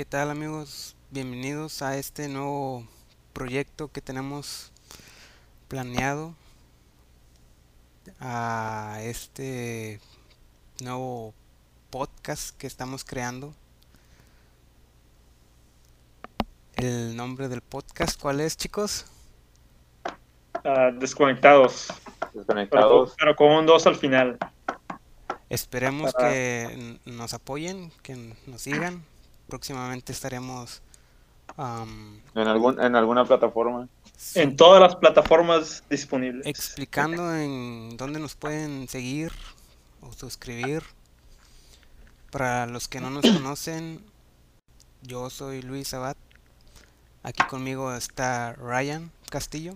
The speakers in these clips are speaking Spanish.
¿qué tal amigos? Bienvenidos a este nuevo proyecto que tenemos planeado. A este nuevo podcast que estamos creando. El nombre del podcast, ¿cuál es chicos? Ah, desconectados. Desconectados. Pero, pero con un 2 al final. Esperemos Para- que nos apoyen, que nos sigan. Próximamente estaremos am, En, algún, en alguna plataforma. En todas las plataformas disponibles. explicando en dónde nos pueden seguir o suscribir. Para los que no nos conocen, yo soy Luis Abad. Aquí conmigo está Ryan Castillo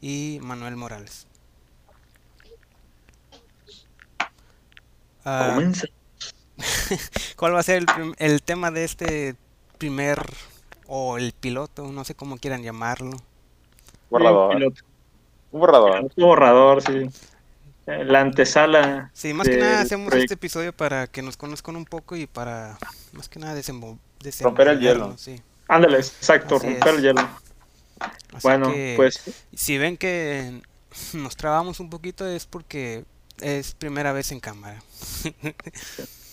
y Manuel Morales. Comienza. ¿Cuál va a ser el, tema de este primer o el piloto? No sé cómo quieran llamarlo. Borrador. Un borrador. Un borrador, sí. La antesala. Sí, más que nada hacemos proyecto. este episodio para que nos conozcan un poco y para más que nada desenvol- Romper el hielo. sí. Ándale, exacto, Así romper es. el hielo. Así Bueno, que, pues si ven que nos trabamos un poquito es porque es primera vez en cámara.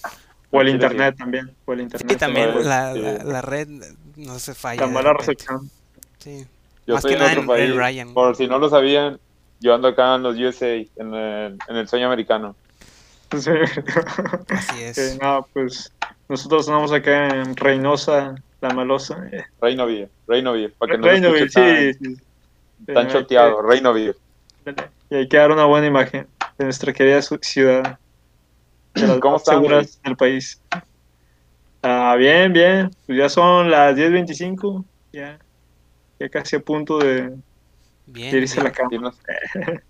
o el internet también. O el internet. Y también la, sí. la- la red no se falla. La de mala recepción. Sí. Yo Más que en nada otro en- país. en Ryan. Por si no lo sabían, yo ando acá en los USA, en el, en el sueño americano. Sí. Así es. Que no, pues nosotros andamos acá en Reynosa, la malosa. eh, Reinoville, Reinoville, para que no lo Reinoville, escuche sí, sí. tan, tan Eh, choteado, Reinoville. Y hay que dar una buena imagen de nuestra querida ciudad. De las ¿Cómo están, seguras del país. Ah, bien, bien. Pues ya son las 10.25. Ya, ya casi a punto de, Bien, de irse a la cama.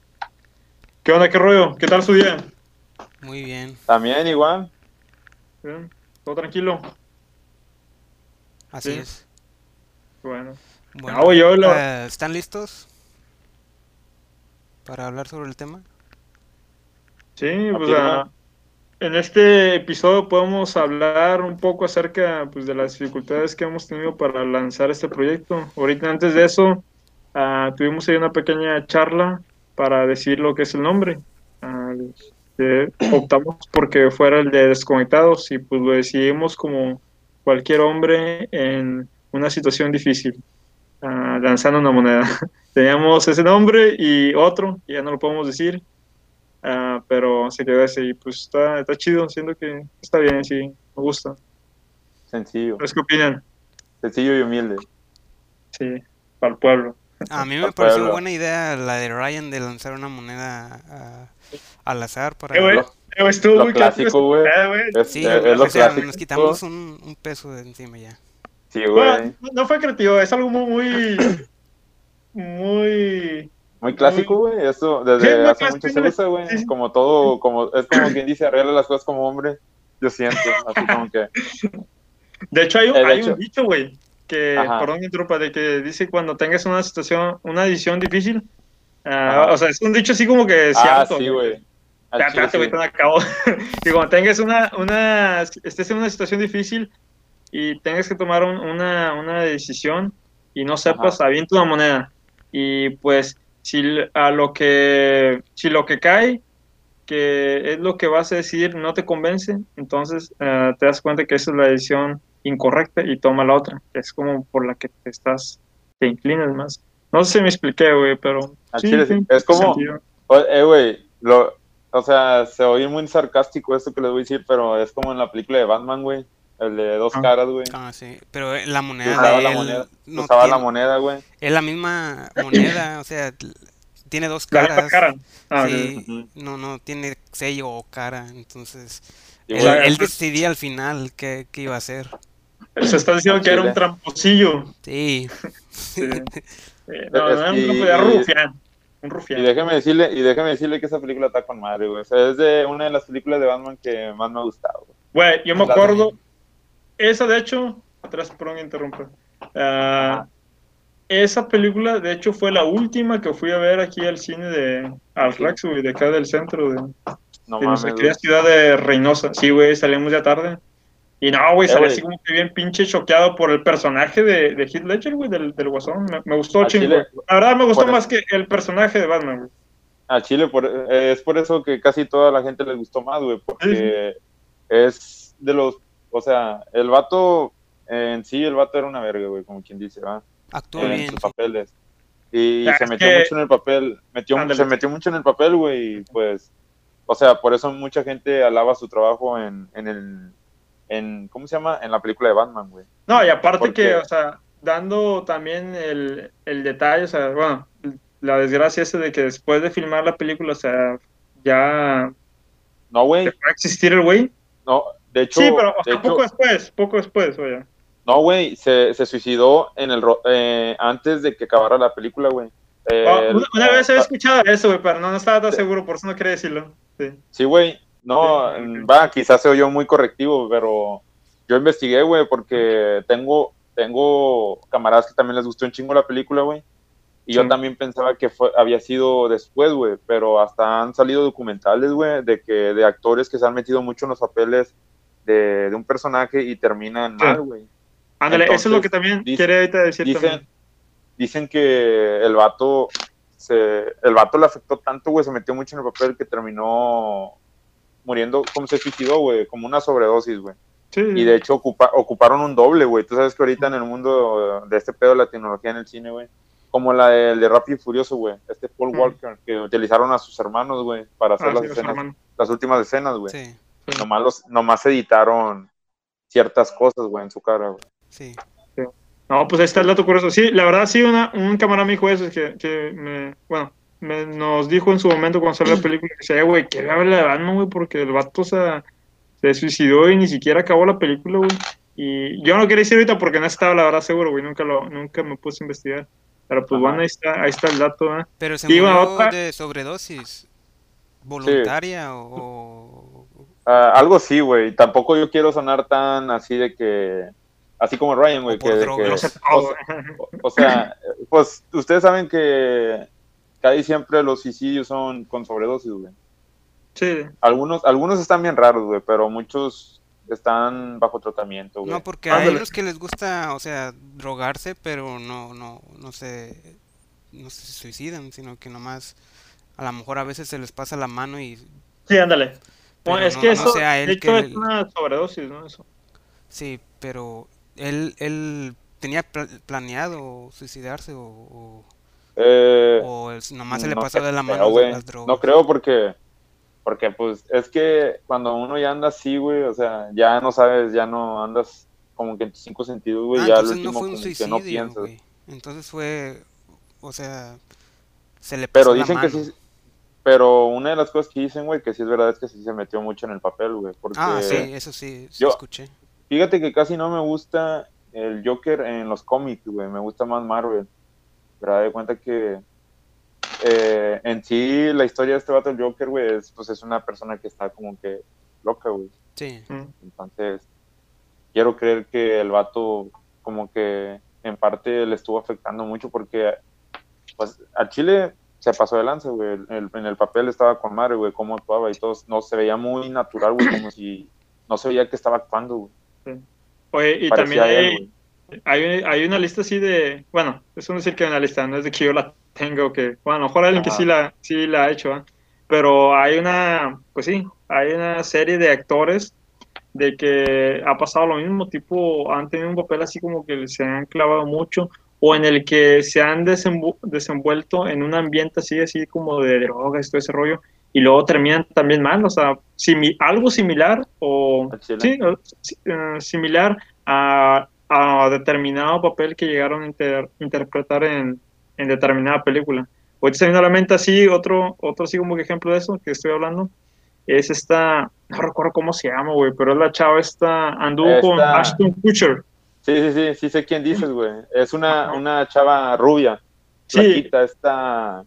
¿Qué onda? ¿Qué rollo? ¿Qué tal su día? muy bien. También igual. ¿Bien? ¿Todo tranquilo? Así Sí. es. Bueno. Bueno, Ah, yo lo- eh, ¿están listos para hablar sobre el tema? Sí, pues en este episodio podemos hablar un poco acerca pues, de las dificultades que hemos tenido para lanzar este proyecto. Ahorita antes de eso, ah, tuvimos ahí una pequeña charla para decir lo que es el nombre. Ah, eh, optamos porque fuera el de desconectados y pues lo decidimos como cualquier hombre en una situación difícil, ah, lanzando una moneda. Teníamos ese nombre y otro, y ya no lo podemos decir. Ah, pero se quedó ese y pues está, está chido, siento que está bien, sí, me gusta. Sencillo. ¿Ustedes qué opinan? Sencillo y humilde. Sí, para el pueblo. A mí me pareció pueblo. buena idea la de Ryan de lanzar una moneda al azar para... Eh, güey, Lo- eh, güey, estuvo lo muy clásico, güey. Eh, güey. Es, Sí, es- es lo o sea, clásico. nos quitamos un, un peso de encima ya. Sí, güey. no, no fue creativo, es algo muy, muy, muy Muy clásico, güey. Eso Sí, desde muy hace mucho se usa, güey. Sí. Como todo, como, es como quien dice, arregla las cosas como hombre. Yo siento, así como que. De hecho, hay un, Eh, de hay hecho. un dicho, güey, que, Ajá. perdón, mi tropa, de que dice cuando tengas una situación, una decisión difícil, ah, Ajá. o sea, es un dicho así como que Ah, cierto, sí, güey. Chile, espérate, güey, todavía acabo. que cuando tengas una, una, estés en una situación difícil y tengas que tomar un- una, una decisión y no sepas, avienta una moneda. Y pues, si a lo que, si lo que cae, que es lo que vas a decidir, no te convence, entonces eh, te das cuenta que esa es la decisión incorrecta y toma la otra, que es como por la que te estás, te inclinas más. No sé si me expliqué, güey, pero... Chile, sí. Es como- Eh, güey, lo, o sea, se oye muy sarcástico esto que les voy a decir, pero es como en la película de Batman, güey. El de dos Ah. caras, güey. Ah, sí. Pero eh, la moneda usaba de la él moneda, no usaba la moneda, güey. es la misma moneda, o sea, tiene dos La misma caras. cara. Ah, Sí, no, no tiene sello o cara, entonces Y, él, pues- decidía al final qué, qué iba a hacer. Se está diciendo que era un tramposillo. Sí, Sí. Eh, no, Es- no, no, y- podía rufián. Un y rufián. déjeme decirle, y déjeme decirle que esa película está con madre, güey. O sea, es de una de las películas de Batman que más me ha gustado, güey. Yo me La acuerdo. Esa, de hecho, atrás, perdón, interrumpa. Ah, esa película, de hecho, fue la última que fui a ver aquí al cine de Alflax, güey, de acá del centro de, No de mames, nuestra ciudad de Reynosa. Sí, güey, salimos ya tarde. Y no, güey, Eh, salí así como que bien pinche choqueado por el personaje de, de Heath Ledger, güey, del, del Guasón. Me, me gustó chingo. La verdad me gustó más que el personaje de Batman, güey. A Chile, por, eh, es por eso que casi toda la gente les gustó más, güey, porque es de los, o sea, el vato, eh, en sí, el vato era una verga, güey, como quien dice, ¿va? Actúa en bien. sus sí. papeles. Y Ya, se es metió que- mucho en el papel, metió, Ándale. se metió mucho en el papel, güey, y pues, o sea, por eso mucha gente alaba su trabajo en, en el, en, ¿cómo se llama? En la película de Batman, güey. No, y aparte Porque- que, o sea, dando también el, el detalle, o sea, bueno, la desgracia esa de que después de filmar la película, o sea, ya No, güey, dejó de existir el güey. no, de hecho, Sí, pero de hecho- poco después, poco después, oye. no, güey, se, se suicidó en el, eh, antes de que acabara la película, güey. Eh, Ah, una, una vez había ah, escuchado eso, güey, pero no, no estaba tan seguro, por eso no quería decirlo. Sí. Sí, güey. No, Sí. va, quizás se oyó muy correctivo, pero yo investigué, güey, porque tengo, tengo camaradas que también les gustó un chingo la película, güey. Y yo también pensaba que fue, había sido después, güey, pero hasta han salido documentales, güey, de que de actores que se han metido mucho en los papeles de, de un personaje y terminan Sí. mal, güey. Ándale, eso es lo que también dice- quería ahorita decir Dicen, también. dicen que el vato se, el vato le afectó tanto, güey, se metió mucho en el papel que terminó muriendo, como se suicidó, güey, como una sobredosis, güey. Sí, Y de hecho ocupa- ocuparon un doble, güey. Tú sabes que ahorita en el mundo de este pedo de la tecnología en el cine, güey, como la del de Rápido y Furioso, güey, este Paul Mm. Walker, que utilizaron a sus hermanos, güey, para hacer Ah, las, sí, escenas, las últimas escenas, güey. Sí, Nomás, los, nomás editaron ciertas cosas, güey, en su cara, güey. sí. No, pues ahí está el dato curioso. Sí, la verdad, sí, una, un camarada me dijo eso, que, que me, bueno, me, nos dijo en su momento cuando salió la película que decía, "Eh, güey, que habla de Batman, güey, porque el vato o sea, se suicidó y ni siquiera acabó la película, güey. Y yo no quería decir ahorita porque no estaba, la verdad, seguro, güey, nunca, lo, nunca me puse a investigar. Pero pues Ajá. bueno, ahí está, ahí está el dato, ¿eh? Pero se Sí, murió otra- de sobredosis. ¿Voluntaria o...? Ah, algo sí, güey. Tampoco yo quiero sonar tan así de que. Así como Ryan, güey. O Que, que- o sea, o sea, pues ustedes saben que casi siempre los suicidios son con sobredosis, güey. Sí, Algunos, algunos están bien raros, güey, pero muchos están bajo tratamiento, güey. No, porque hay unos que les gusta, o sea, drogarse, pero no, no, no se, no se suicidan, sino que nomás, a lo mejor a veces se les pasa la mano y sí, ándale. Pero Bueno, es no- que no eso, sea él de que hecho, el- es una sobredosis, ¿no? Eso. sí, pero él, él tenía pla- planeado suicidarse o, o, Eh, o el- nomás se le no pasó de la creo, mano güey. las drogas. No creo porque, porque pues es que cuando uno ya anda así, güey, o sea, ya no sabes, ya no andas como que en tus cinco sentidos, güey, Ah, ya entonces último no fue un como que no suicidio, piensas. güey. Entonces fue, o sea, se le Pero pasó la dicen que mano. sí, pero una de las cosas que dicen, güey, que sí es verdad es que sí se metió mucho en el papel, güey, porque Ah, sí, eso sí, sí yo- escuché. fíjate que casi no me gusta el Joker en los cómics, güey, me gusta más Marvel. Pero de cuenta que eh, en sí la historia de este vato, el Joker, güey, es, pues es una persona que está como que loca, güey. Sí, Mm. Entonces, quiero creer que el vato como que en parte le estuvo afectando mucho porque pues al Chile se pasó de lanza, güey. El- en el papel estaba con madre, güey, cómo actuaba y todo. No, se veía muy natural, güey, como si no se veía que estaba actuando, güey. Oye, y Parecía también hay, hay, hay una lista así de, bueno, es un decir que hay una lista, no es de que yo la tengo, que, bueno, a lo mejor alguien que sí la, sí la ha hecho, ¿ah? pero hay una, pues sí, hay una serie de actores de que ha pasado lo mismo, tipo, han tenido un papel así como que se han clavado mucho, o en el que se han desenvu- desenvuelto en un ambiente así, así como de drogas y todo ese rollo, y luego terminan también mal, o sea, simi- algo similar, o sí, eh, similar a, a determinado papel que llegaron a inter- interpretar en, en determinada película. Se me viene a la mente así, otro, otro así como que ejemplo de eso que estoy hablando, es esta, no recuerdo cómo se llama, güey, pero es la chava esta, anduvo con Ashton Kutcher. Sí, sí, sí, sí sé quién dices, güey. Es una, una chava rubia, Sí, flaquita, esta...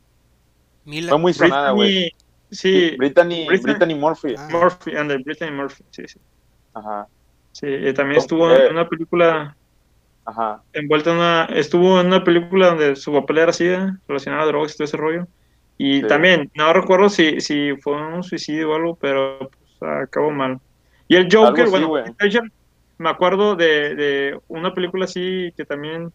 Mila, Fue muy sonada, güey. Brittany, sí, Brittany, Brittany- Brittany Murphy. Ah, Murphy, ande, Brittany Murphy, sí, sí. Ajá, Sí, eh, también estuvo eh. en una película ajá. envuelta en una, estuvo en una película donde su papel era así, ¿eh? relacionado a drogas y todo ese rollo. Y Sí. también, no recuerdo si, si fue un suicidio o algo, pero pues, acabó mal. Y el Joker, Algo bueno, me acuerdo de, de una película así que también,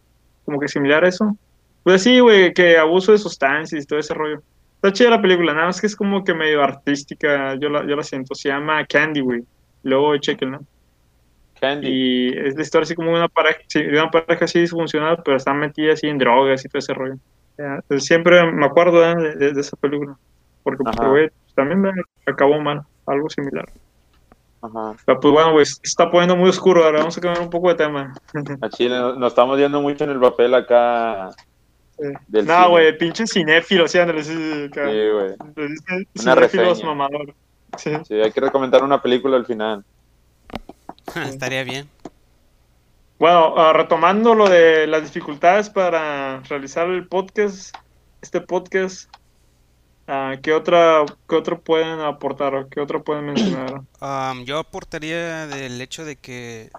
como que similar a eso. Pues sí, güey, que abuso de sustancias y todo ese rollo. Está chida la película, nada más que es como que medio artística, yo la, yo la siento. Se llama Candy, güey. Luego chequenla. Candy. Y es la historia así como de una pareja, sí, una pareja así disfuncional, pero están metidas así en drogas y todo ese rollo. Entonces siempre me acuerdo ¿eh? de, de- de esa película. Porque, pues, también me acabó mal, algo similar. Ajá. Pero, pues bueno, güey, se está poniendo muy oscuro ahora, vamos a cambiar un poco de tema. A Chile, nos, estamos yendo mucho en el papel acá. Sí. Del No, güey, pinche cinéfilo, sí, ándale, sí, sí. Sí, güey. Les dicen Una cinéfilos reseña. mamador. Sí. Sí, hay que recomendar una película al final. Estaría bien. Bueno, ah, retomando lo de las dificultades para realizar el podcast, este podcast, ah, ¿qué otra, qué otro pueden aportar o qué otro pueden mencionar? Yo aportaría del hecho de que,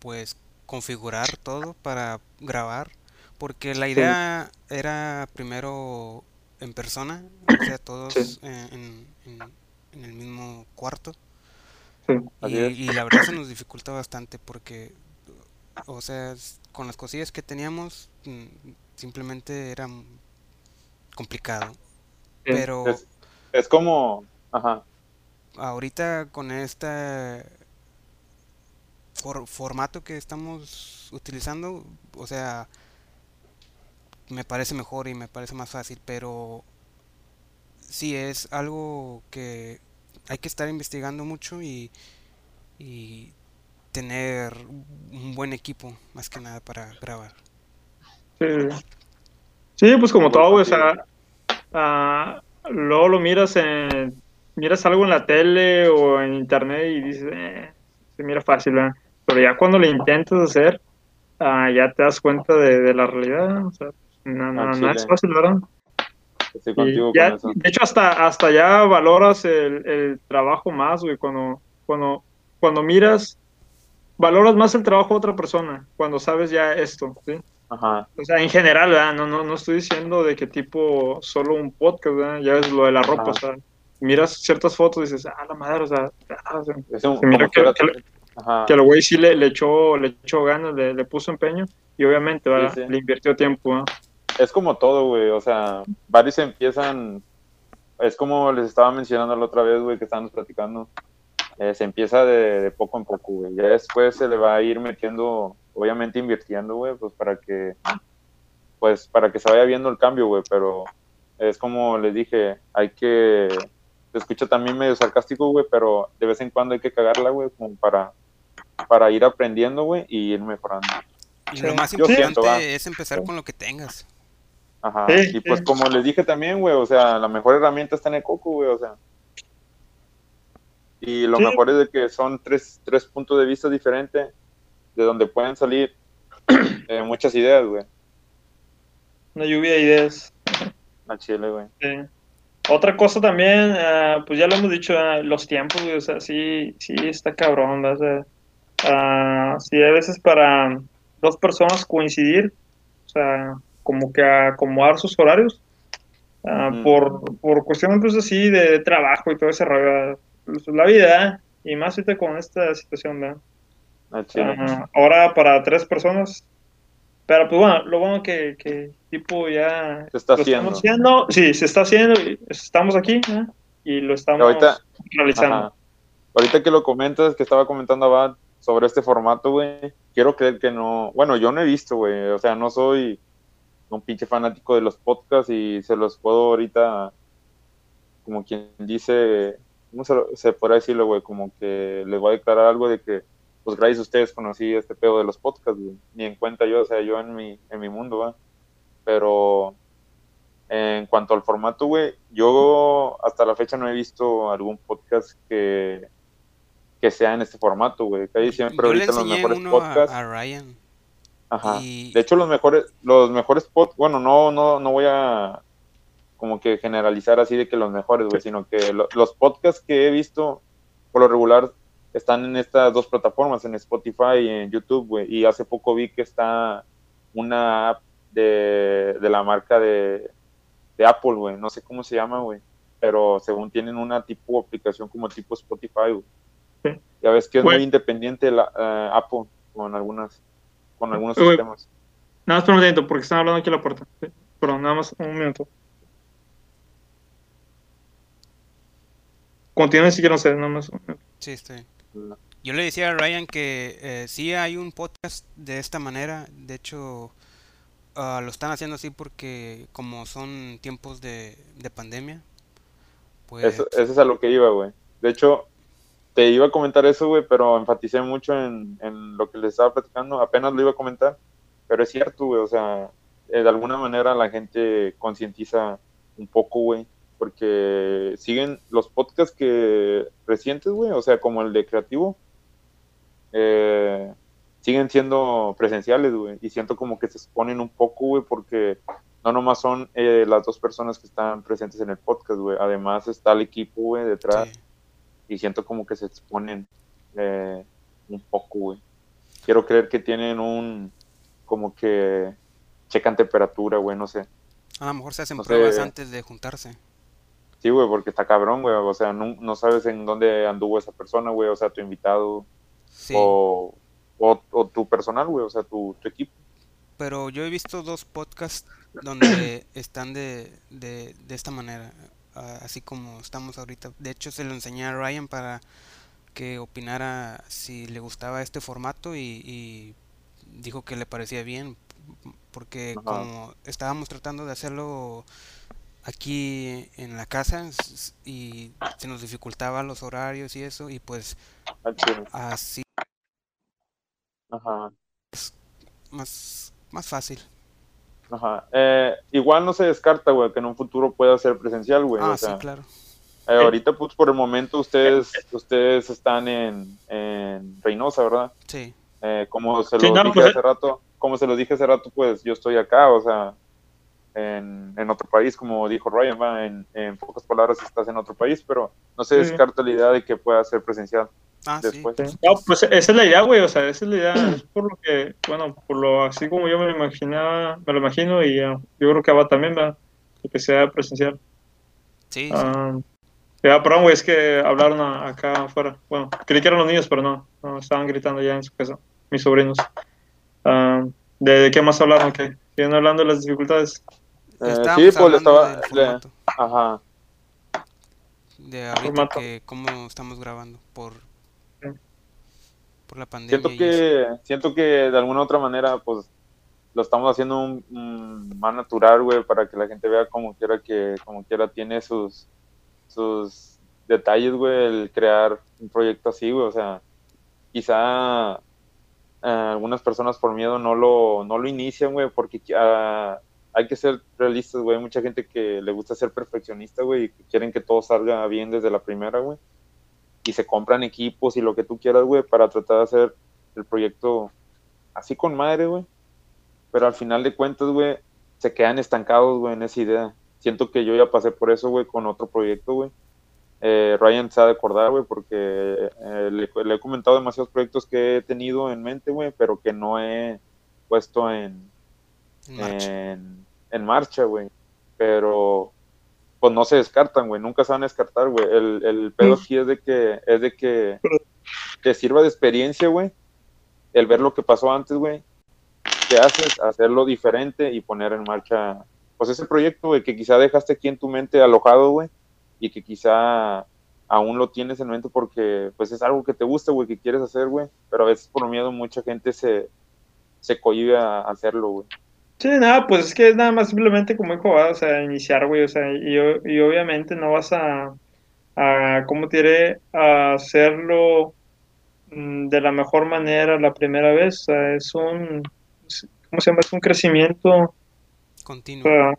pues, configurar todo para grabar, porque la idea era primero en persona, o sea, todos Sí. en, en- en el mismo cuarto, Sí. Y, y la verdad se nos dificulta bastante porque, o sea, con las cosillas que teníamos, mm, simplemente era complicado. Pero... Es, es como. Ajá. ahorita con este for- formato que estamos utilizando, o sea, me parece mejor y me parece más fácil, pero sí es algo que hay que estar investigando mucho y, y tener un buen equipo, más que nada para grabar. Sí, sí. Pues como todo, o sea, ah, luego lo miras en, miras algo en la tele o en internet y dices, eh, se mira fácil, ¿verdad? Pero ya cuando lo intentas hacer, ah, ya te das cuenta de, de la realidad, o sea, no, no, no es fácil, ¿verdad? Estoy contigo ya, con eso. de hecho, hasta, hasta ya valoras el, el trabajo más, güey, cuando, cuando, cuando miras, valoras más el trabajo de otra persona, cuando sabes ya esto, ¿sí? Ajá. O sea, en general, ¿verdad? No, no, no estoy diciendo de qué tipo solo un podcast, ¿verdad? Ya es lo de la ropa, Ajá. o sea, miras ciertas fotos y dices, ah, la madre, o sea, ah, o sea, Es un, Se mira que- que- Ajá. que el güey sí le, le echó, le echó ganas, le, le puso empeño y obviamente, ¿verdad? sí. Le invirtió tiempo, ¿verdad? es como todo, güey. O sea, varios empiezan. Es como les estaba mencionando la otra vez, güey, que estábamos platicando. Eh, se empieza de, de poco en poco, güey. Ya después se le va a ir metiendo, obviamente invirtiendo, güey, pues para que. Pues para que se vaya viendo el cambio, güey. Pero es como les dije, hay que. Se escucha también medio sarcástico, güey, pero de vez en cuando hay que cagarla, güey, como para, para ir aprendiendo, güey, y ir mejorando. Y Sí. lo más Yo importante siento, es empezar con lo que tengas. Ajá. Sí, y pues como les dije también, güey, o sea, la mejor herramienta está en el coco, güey, o sea. Y lo Sí. mejor es de que son tres, tres puntos de vista diferentes de donde pueden salir eh, muchas ideas, güey, Una lluvia de ideas. al chile, güey. Sí. Otra cosa también, ah, pues ya lo hemos dicho, ah, los tiempos, güey, o sea, sí, sí está cabrón. O sea, ah, sí, a veces para dos personas coincidir, o sea, como que acomodar sus horarios, por, por cuestiones pues así de, trabajo y todo ese rollo, pues, la vida, y más ahorita con esta situación, ¿verdad? Al chile. Ah, ahora para tres personas. Pero pues bueno, lo bueno que, que tipo ya Se está haciendo. haciendo. Sí, se está haciendo. Estamos aquí ¿eh? y lo estamos Ahorita- realizando. Ajá. Ahorita que lo comentas, que estaba comentando Abad sobre este formato, güey, quiero creer que no, bueno, yo no he visto, güey, o sea, no soy un pinche fanático de los podcasts y se los puedo ahorita, como quien dice, ¿cómo se, se podrá decirlo, güey? Como que les voy a declarar algo de que, pues gracias a ustedes conocí este pedo de los podcasts, güey, ni en cuenta yo, o sea, yo en mi, en mi mundo, pero en cuanto al formato, güey, yo hasta la fecha no he visto algún podcast que, que sea en este formato, güey. Hay siempre Yo le ahorita los mejores uno a, podcasts. a Ryan Ajá. y De hecho, los mejores, los mejores podcasts, bueno, no, no, no voy a como que generalizar así de que los mejores, güey, sino que lo- los podcasts que he visto, por lo regular, están en estas dos plataformas, en Spotify y en YouTube, güey. Y hace poco vi que está una app de, de la marca de, de Apple, güey. No sé cómo se llama, güey. Pero según tienen una tipo aplicación como tipo Spotify, güey. Ya ves que es Güey. muy independiente la, eh, Apple con algunas con algunos Güey. sistemas. Nada más por un momento, porque están hablando aquí a la puerta. Sí. Perdón, nada más un minuto. Continúen si quieren ustedes, nada más. un minuto. Sí, bien. Yo le decía a Ryan que eh, sí hay un podcast de esta manera. De hecho, ah, lo están haciendo así porque como son tiempos de, de pandemia, pues Eso, eso es a lo que iba, güey. De hecho, te iba a comentar eso, güey, pero enfaticé mucho en, en lo que les estaba platicando. Apenas lo iba a comentar, pero es cierto, güey. O sea, eh, de alguna manera la gente concientiza un poco, güey. Porque siguen los podcasts que recientes, güey, o sea, como el de Creativo, eh, siguen siendo presenciales, güey. Y siento como que se exponen un poco, güey, porque no nomás son eh, las dos personas que están presentes en el podcast, güey. Además está el equipo, güey, detrás. sí. Y siento como que se exponen eh, un poco, güey. Quiero creer que tienen un, como que checan temperatura, güey, no sé. A lo mejor se hacen No sé. pruebas antes de juntarse. Sí, güey, porque está cabrón, güey. O sea, no, no sabes en dónde anduvo esa persona, güey. O sea, tu invitado Sí, o, o, o tu personal, güey. O sea, tu, tu equipo. pero yo he visto dos podcasts donde están de, de, de esta manera, así como estamos ahorita. De hecho, se lo enseñé a Ryan para que opinara si le gustaba este formato y, y dijo que le parecía bien, porque Ajá. como estábamos tratando de hacerlo aquí en la casa y se nos dificultaban los horarios y eso, y pues así Ajá. más, más fácil. Ajá. Eh, igual no se descarta, güey, que en un futuro pueda ser presencial, güey. Ah, o sea, sí, claro. eh, ahorita, pues, por el momento ustedes, ustedes están en, en Reynosa, ¿verdad? Sí. Eh, como se Sí, lo no, dije pues, hace rato, como se lo dije hace rato, pues yo estoy acá, o sea, en, en otro país, como dijo Ryan, va, en, en pocas palabras estás en otro país, pero no se descarta la idea de que pueda ser presencial. Ah, Después. sí. Sí. No, pues esa es la idea, güey, o sea, esa es la idea, es por lo que, bueno, por lo así como yo me lo imaginaba, me lo imagino y ah, yo creo que va también, va, que sea presencial. Sí, sí. Ah, ya, perdón, güey, es que hablaron a- acá afuera. Bueno, creí que eran los niños, pero no, no, estaban gritando ya en su casa, mis sobrinos. ¿de, de qué más hablaron? ¿Qué? ¿Siguen hablando de las dificultades? Eh, sí, pues le estaba, del le- formato, ajá, de ahorita formato. que cómo estamos grabando por por la pandemia siento eso. que, siento que de alguna u otra manera, pues, lo estamos haciendo un, un más natural, güey, para que la gente vea como quiera que, como quiera tiene sus, sus detalles, güey, el crear un proyecto así, güey, o sea, quizá eh, algunas personas por miedo no lo, no lo inician, güey, porque ah, hay que ser realistas, güey, hay mucha gente que le gusta ser perfeccionista, güey, y que quieren que todo salga bien desde la primera, güey, y se compran equipos y lo que tú quieras, güey, para tratar de hacer el proyecto así con madre, güey, pero al final de cuentas, güey, se quedan estancados, güey, en esa idea. Siento que yo ya pasé por eso, güey, con otro proyecto, güey. Eh, Ryan se ha de acordar, güey, porque eh, le, le he comentado demasiados proyectos que he tenido en mente, güey, pero que no he puesto en, marcha. en, en marcha, güey. Pero pues no se descartan, güey, nunca se van a descartar, güey. El, el pedo aquí es de que, es de que te sirva de experiencia, güey, el ver lo que pasó antes, güey. ¿Qué haces? Hacerlo diferente y poner en marcha, pues ese proyecto, güey, que quizá dejaste aquí en tu mente alojado, güey, y que quizá aún lo tienes en mente porque, pues es algo que te gusta, güey, que quieres hacer, güey, pero a veces por miedo mucha gente se, se cohibe a hacerlo, güey. Sí, nada, pues es que es nada más simplemente como dijo, o sea, iniciar, güey, o sea, y, y obviamente no vas a, a ¿cómo te diré? A hacerlo mm, de la mejor manera la primera vez, o sea, es un, ¿cómo se llama? Es un crecimiento, o Continuo. sea,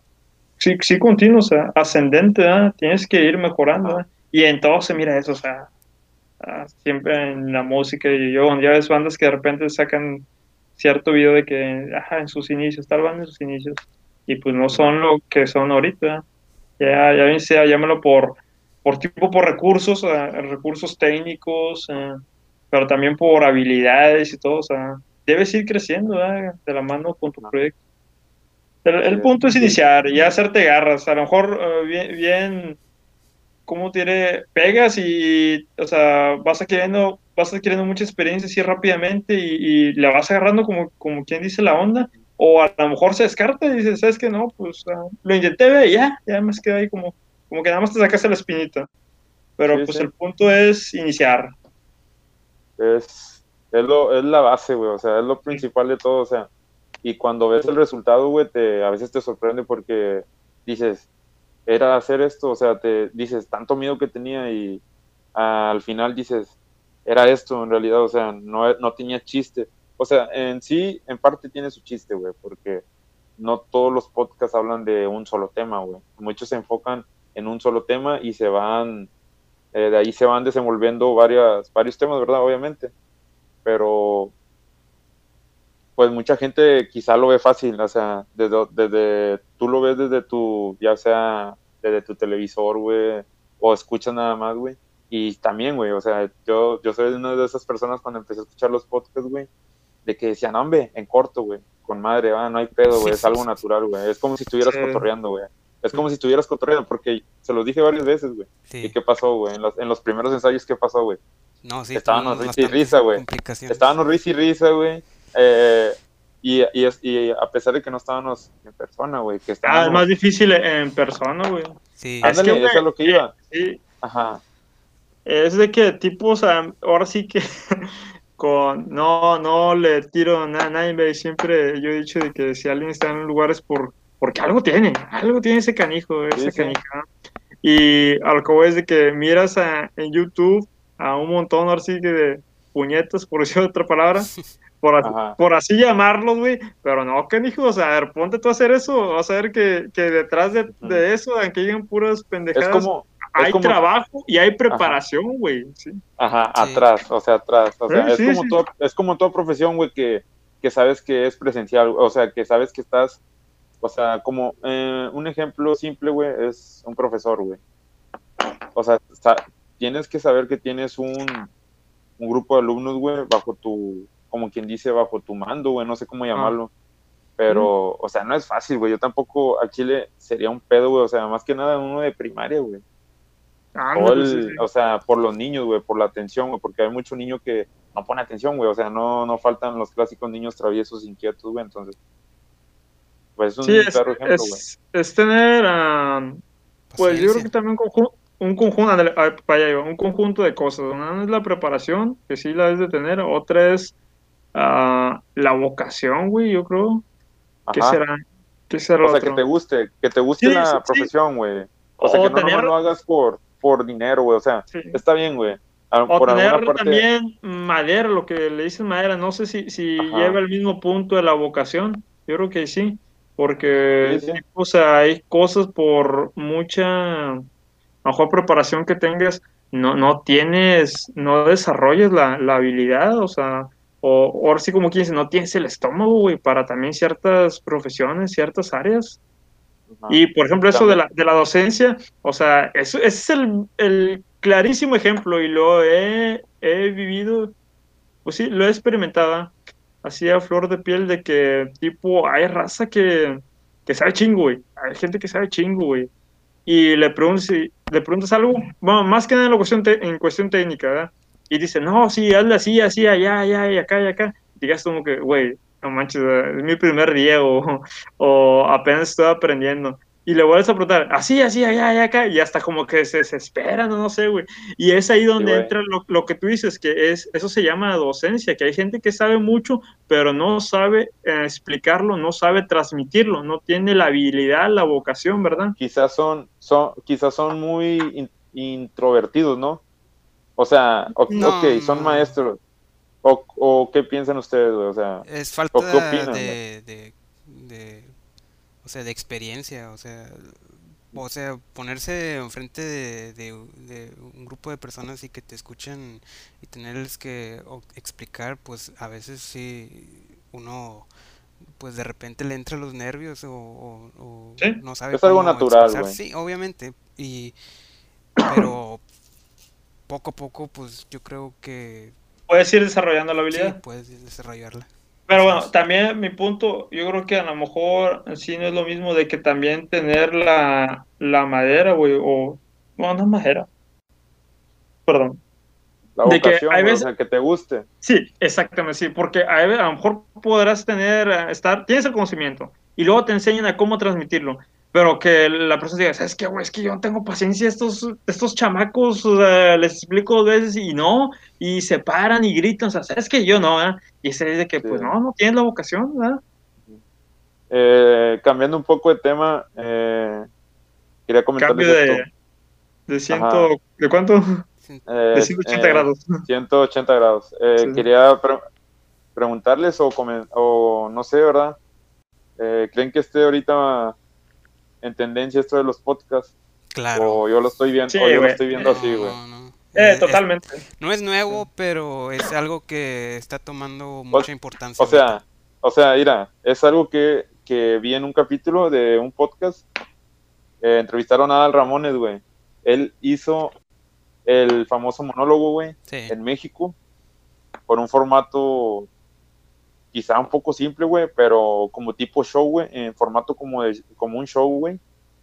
sí, sí continuo, o sea, ascendente, ¿ah? Tienes que ir mejorando. ¿ah? Y en todo se mira eso, o sea, ah, siempre en la música y yo, ya ves bandas que de repente sacan cierto video de que, ajá, en sus inicios, tal banda en sus inicios, y pues no son lo que son ahorita, ya, ya bien sea, llámalo por, por tipo, por recursos, recursos técnicos, ah, pero también por habilidades y todo, o sea, debes ir creciendo de la mano con tu proyecto. El, punto es iniciar y hacerte garras, a lo mejor eh, bien, bien cómo tiene, pegas y, o sea, vas adquiriendo, vas adquiriendo mucha experiencia así rápidamente y, y la vas agarrando como, como quien dice la onda, o a lo mejor se descarta y dices, ¿sabes qué? No, pues ah, lo intenté ve, ya, ya me quedé ahí como, como que nada más te sacaste la espinita. Pero Sí, pues sí. el punto es iniciar. Es, es, lo, es la base, güey, o sea, es lo principal de todo, o sea, y cuando ves el resultado, güey, te, a veces te sorprende porque dices, era hacer esto, o sea, te dices, tanto miedo que tenía y al final dices, era esto en realidad, o sea, no, no tenía chiste. O sea, en sí, en parte tiene su chiste, güey, porque no todos los podcasts hablan de un solo tema, güey. Muchos se enfocan en un solo tema y se van, eh, de ahí se van desenvolviendo varias, varios temas, ¿verdad? Obviamente. Pero, pues mucha gente quizá lo ve fácil, o sea, desde, desde tú lo ves desde tu, ya sea desde tu televisor, güey, o escuchas nada más, güey. Y también, güey, o sea, yo, yo soy una de esas personas cuando empecé a escuchar los podcasts, güey, de que decían, hombre, en corto, güey, con madre, ah, no hay pedo, güey, es algo natural, güey. Es como si estuvieras Sí. cotorreando, güey. Es como si estuvieras cotorreando, porque se los dije varias veces, güey. Sí. ¿Y qué pasó, güey? En los, en los primeros ensayos, ¿qué pasó, güey? No, sí, Estábamos risa y risa, güey. Estábamos risa y risa, güey. Eh, y, y, a pesar de que no estábamos en persona, güey, que Ah, estábamos... es más difícil en persona, güey. Sí, Ah, Ándale, Es que, eso es lo que iba. Sí, Ajá. Es de que tipo, o sea, ahora sí que con no, no le tiro nada a nadie. Siempre yo he dicho de que si alguien está en un lugar es por, porque algo tiene, algo tiene ese canijo, ese sí. canija. Y a lo que voy es de que miras a- en YouTube a un montón, ahora sí que de puñetas, por decir otra palabra, por, así llamarlos, güey, pero no, canijo, o sea, a ver, ponte tú a hacer eso, vas a ver que, que detrás de, de eso, aunque lleguen puras Es pendejadas, como... hay como- trabajo y hay preparación, güey. Sí. Ajá, Sí. atrás, o sea, atrás. O sea, Sí, es, sí, como sí. todo- es como toda profesión, güey, que, que sabes que es presencial, o sea, que sabes que estás, o sea, como eh, un ejemplo simple, güey, es un profesor, güey. O sea, sa- tienes que saber que tienes un, un grupo de alumnos, güey, bajo tu, como quien dice, bajo tu mando, güey, no sé cómo llamarlo. Pero, o sea, no es fácil, güey. Yo tampoco al Chile sería un pedo, güey. O sea, más que nada uno de primaria, güey. Ándale, Todo el- sí, sí. O sea, por los niños, güey, por la atención, güey, porque hay mucho niño que no pone atención, güey, o sea, no, no faltan los clásicos niños traviesos, inquietos, güey, entonces, pues es un Sí, es, claro ejemplo, güey. es, es tener, ah, pues yo creo que también un conjunto, un conjunto, ándale, ah, para allá iba, un conjunto de cosas. Una es la preparación, que sí la debes de tener, otra es ah, la vocación, güey, yo creo. ¿Qué Ajá. será? ¿Qué será O sea, otro? que te guste, que te guste Sí, la sí, sí. profesión, güey. O sea, O que no tener- lo hagas por, por dinero, güey, o sea, Sí. está bien, güey. A- O por tener parte, también madera, lo que le dicen madera, no sé si, si Ajá. lleva el mismo punto de la vocación, yo creo que sí, porque Sí, sí. o sea, hay cosas por mucha, mejor preparación que tengas, no, no tienes, no desarrollas la, la habilidad, o sea, o ahora sí como quien dice, no tienes el estómago, güey, para también ciertas profesiones, ciertas áreas. Y por ejemplo, eso de la, de la docencia, o sea, eso, ese es el, el clarísimo ejemplo y lo he, he vivido, pues sí, lo he experimentado, así a flor de piel de que tipo, hay raza que, que sabe chingo, güey, hay gente que sabe chingo, güey, y le preguntas, le preguntas algo, bueno, más que nada en, la cuestión te- en cuestión técnica, ¿verdad? Y dice, no, sí, hazle así, así, allá, allá, y acá, y acá, digas como que, güey, no manches, es mi primer día o, o apenas estoy aprendiendo. Y le vuelves a preguntar, así, así, allá, allá, acá, y hasta como que se desesperan, no, no sé, güey. Y es ahí donde entra lo, lo que tú dices, que es, eso se llama docencia, que hay gente que sabe mucho, pero no sabe eh, explicarlo, no sabe transmitirlo, no tiene la habilidad, la vocación, ¿verdad? quizás son, son, quizás son muy in- introvertidos, ¿no? O sea, o- No. ok, son maestros. O, o qué piensan ustedes, güey? O sea, Es falta ¿O qué opinan, de, de, de, o sea, de experiencia, o sea, o sea, ponerse enfrente de, de, de un grupo de personas y que te escuchen y tenerles que explicar, pues a veces sí uno, pues de repente le entra los nervios o, o- o Sí, no sabe es algo cómo natural, güey. Sí, obviamente, y pero poco a poco, pues yo creo que Puedes ir desarrollando la sí habilidad. puedes desarrollarla. Pero bueno, es. también mi punto, yo creo que a lo mejor sí no es lo mismo de que también tener la, la madera, güey, o bueno, no más era. Perdón. La De que vocación, hay güey, veces- o sea, que te guste. Sí, exactamente, sí, porque a, a lo mejor podrás tener, eh, estar, tienes el conocimiento y luego te enseñan a cómo transmitirlo, pero que la persona diga, ¿sabes qué, güey? Es que yo no tengo paciencia, estos, estos chamacos, o sea, les explico dos veces y no, y se paran y gritan, o sea, ¿sabes que Yo no, ¿eh? Y ese dice que, Sí. pues no, no tienes la vocación, ¿verdad? Eh, cambiando un poco de tema, eh, quería comentarles Cambio de, esto. de ciento, ¿de cuánto? Eh, De 180 eh, grados. 180 grados. Eh, Sí. Quería pre- preguntarles o, o no sé, ¿verdad? Eh, ¿Creen que esté ahorita en tendencia esto de los podcasts? Claro. O yo lo estoy viendo, Sí, o yo lo güey. estoy viendo así, No, güey. no, no. Eh, Es- totalmente. no es nuevo, pero es algo que está tomando mucha importancia. O sea, o sea, mira, es algo que, que vi en un capítulo de un podcast. Eh, entrevistaron a Adal Ramones, güey. Él hizo el famoso monólogo, güey, Sí. en México, por un formato quizá un poco simple, güey, pero como tipo show, güey, en formato como, de, como un show, güey,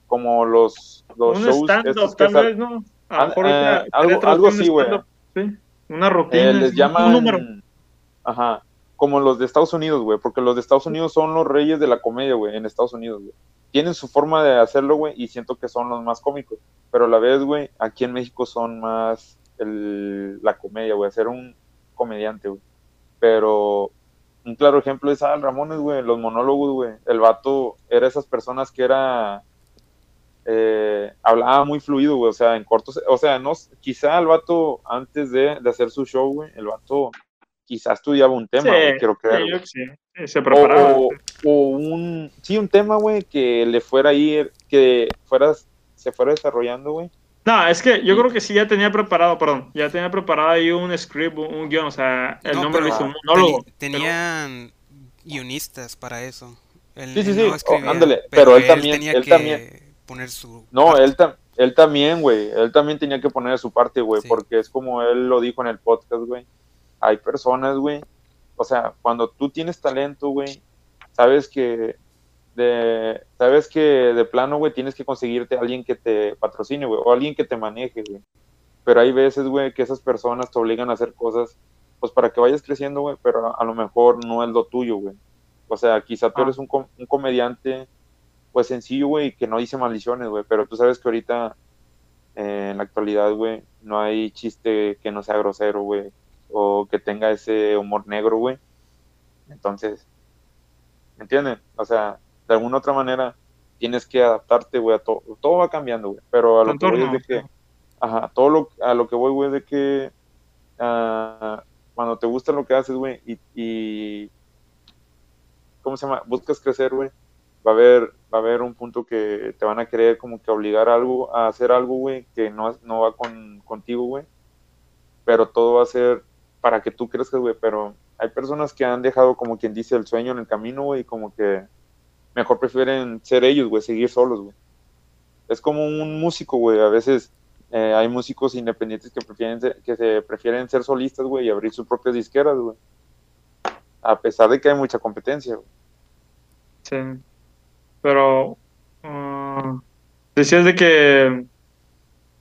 como los, los Un shows stand-up, estos que tal sal- vez, ¿no? A lo Ah, mejor eh, algo- algo así, güey. Sí, una rutina. Eh, les un- llaman, Un número. ajá, como los de Estados Unidos, güey, porque los de Estados Unidos son los reyes de la comedia, güey, en Estados Unidos, güey. Tienen su forma de hacerlo, güey, y siento que son los más cómicos, pero a la vez, güey, aquí en México son más el, la comedia, güey, ser un comediante, güey. Pero un claro ejemplo es Adal Ramones, güey, los monólogos, güey. El vato era esas personas que era eh, hablaba muy fluido, güey, o sea, en cortos, o sea, no, quizá el vato antes de, de hacer su show, güey, el vato quizá estudiaba un tema, Sí, güey, quiero creer. Sí, yo sí. Se preparaba. O un, sí, un tema, güey, que le fuera ahí, que fuera, se fuera desarrollando, güey. No, es que yo creo que sí ya tenía preparado, perdón, ya tenía preparado ahí un script, un, un guion, o sea, el No, nombre lo pero hizo un monólogo. tenían guionistas para eso. Él, Sí, sí, él sí, no oh, ándale, pero él también- tenía él que también- poner su No, parte. él, tam- él también, güey, él también tenía que poner su parte, güey, Sí. porque es como él lo dijo en el podcast, güey. Hay personas, güey, o sea, cuando tú tienes talento, güey, sabes que de, sabes que de plano, güey, tienes que conseguirte a alguien que te patrocine, güey, o alguien que te maneje, güey. Pero hay veces, güey, que esas personas te obligan a hacer cosas, pues para que vayas creciendo, güey, pero a, a lo mejor no es lo tuyo, güey. O sea, quizá tú Ah. eres un, com- un comediante, pues sencillo, güey, que no dice maldiciones, güey, pero tú sabes que ahorita, eh, en la actualidad, güey, no hay chiste que no sea grosero, güey, o que tenga ese humor negro, güey. Entonces, ¿me entienden? O sea, de alguna otra manera tienes que adaptarte, güey, a todo. Todo va cambiando, güey, pero a lo que voy es de que, ajá, todo lo, a lo que voy, güey, de que ah, cuando te gusta lo que haces, güey, y, y, ¿cómo se llama? Buscas crecer, güey, va a haber, va a haber un punto que te van a querer como que obligar a algo, a hacer algo, güey, que no, no va con, contigo, güey, pero todo va a ser para que tú crezcas, güey, pero hay personas que han dejado como quien dice el sueño en el camino, güey, y como que mejor prefieren ser ellos, güey, seguir solos, güey. Es como un músico, güey, a veces eh, hay músicos independientes que prefieren ser- que se prefieren ser solistas, güey, y abrir sus propias disqueras, güey. A pesar de que hay mucha competencia, güey. Sí. Pero ah, decías de que,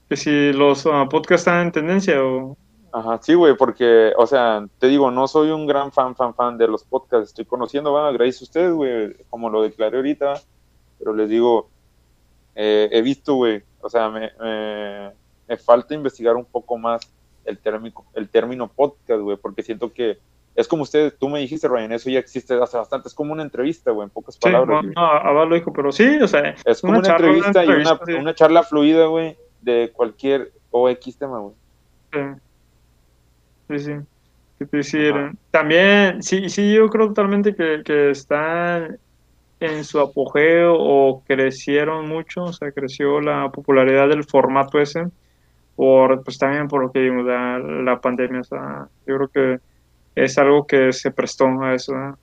que si los ah, podcasts están en tendencia o Ajá, sí, güey, porque, o sea, te digo, no soy un gran fan, fan, fan de los podcasts. Estoy conociendo, va, gracias a ustedes, güey, como lo declaré ahorita, pero les digo, eh, he visto, güey, o sea, me, me- me falta investigar un poco más el término, el término podcast, güey, porque siento que es como ustedes, tú me dijiste, Ryan, eso ya existe hace bastante, es como una entrevista, güey, en pocas Sí, palabras. no, no, Abad lo dijo, pero sí, o sea, Es como una, charla, entrevista, y una, sí. una charla fluida, güey, de cualquier OX tema, güey. Sí, sí, sí. Decir, Ajá. también, sí, sí, yo creo totalmente que, que están en su apogeo o crecieron mucho, o sea, creció la popularidad del formato ese, por, pues también por lo que vimos, la, la pandemia, o sea, yo creo que es algo que se prestó a eso, ¿no?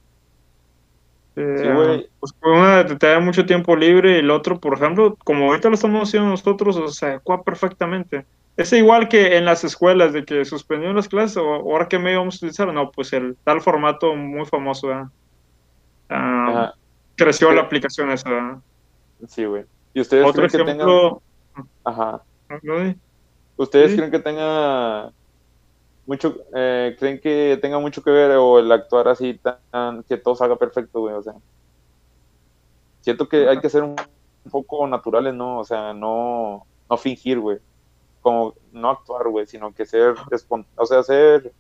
Eh, Sí, güey. pues una te da mucho tiempo libre y el otro, por ejemplo, como ahorita lo estamos haciendo nosotros, o sea, adecua perfectamente. Es igual que en las escuelas, de que suspendieron las clases, o ahora qué medio vamos a utilizar, no, pues el tal formato muy famoso, ¿verdad? Ah, creció Sí. la aplicación esa. ¿verdad? sí, güey. ¿Y ustedes Otro creen que tengan... ejemplo, Ajá. ¿no? ¿Ustedes Sí. creen que tenga mucho, eh, creen que tenga mucho que ver o el actuar así tan, que todo salga perfecto, güey? O sea, siento que hay que ser un, un poco naturales, ¿no? O sea, no, no fingir, güey. Como no actuar, güey, sino que ser, o sea, ser,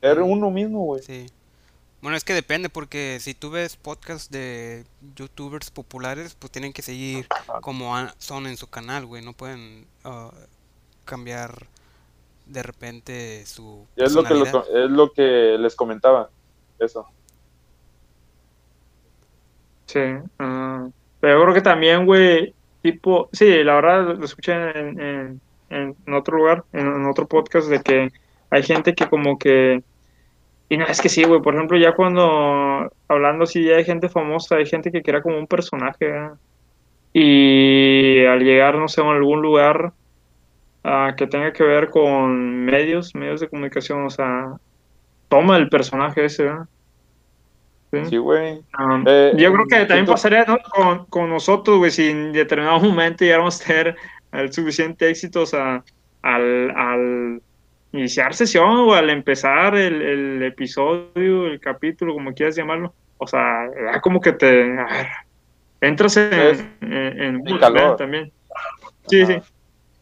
ser uno mismo, güey. Sí. Bueno, es que depende porque si tú ves podcasts de youtubers populares, pues tienen que seguir como son en su canal, güey. No pueden ah, cambiar de repente su es lo que es lo que les comentaba, eso. Sí. ah, pero yo creo que también, güey, tipo, sí, la verdad lo escuché en, en, en otro lugar, en, en otro podcast, de que hay gente que como que, y no, es que sí, güey, por ejemplo, ya cuando, hablando así, ya hay gente famosa, hay gente que crea como un personaje, ¿verdad? y al llegar, no sé, a algún lugar ah, que tenga que ver con medios, medios de comunicación, o sea, toma el personaje ese, ¿verdad? Sí. Sí, güey. Um, Eh, yo creo que también siento- pasaría ¿no? con, con nosotros, güey, si en determinado momento llegáramos a tener el suficiente éxito, o sea, al, al iniciar sesión o al empezar el, el episodio, el capítulo, como quieras llamarlo, o sea, ya como que te a ver, entras en, calor. también. Sí, sí.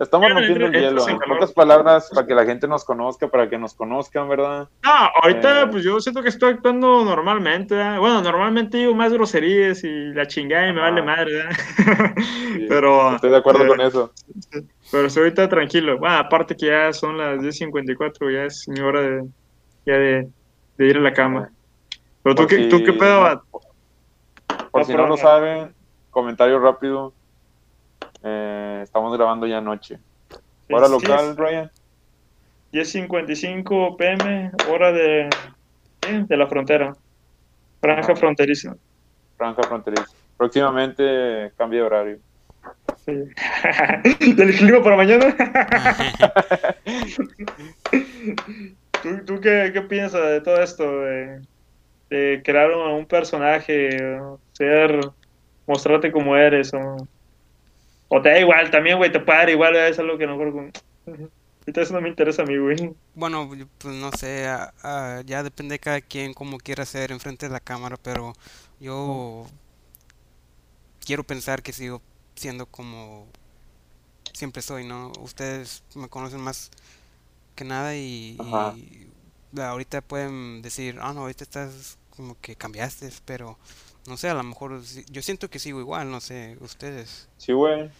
Estamos Ya, rompiendo el hielo. en pocas palabras, para que la gente nos conozca, para que nos conozcan, ¿verdad? No, ahorita Eh. pues yo siento que estoy actuando normalmente, ¿verdad? Bueno, normalmente digo más groserías y la chingada y me vale madre, ¿verdad? Sí, Pero... Estoy de acuerdo eh, con eso. Pero estoy ahorita tranquilo. Bueno, aparte que ya son las 10.54, ya es mi hora de, ya de, de ir a la cama. Pero tú, Por qué, si- ¿tú qué pedo? Por No, si no lo saben, comentario rápido. Eh, estamos grabando ya anoche. Hora Sí, local, Ryan. 10.55 pm, hora de, de la frontera. Franja Ajá. fronteriza. Franja fronteriza. Próximamente cambio de horario. Sí. ¿Del clima para mañana? ¿Tú, tú qué, qué piensas de todo esto? De, de crear un, un personaje, ser, mostrarte como eres, o, o te da igual también, güey, te para igual, es algo que no creo eso no me interesa a mí, güey. Bueno, pues no sé, ya depende de cada quien cómo quiera ser enfrente de la cámara, pero yo quiero pensar que sigo siendo como siempre soy, ¿no? Ustedes me conocen más que nada y ahorita pueden decir, ah, no, ahorita estás como que cambiaste, pero no sé, a lo mejor sí- yo siento que sigo igual, no sé, ustedes. Sí, güey.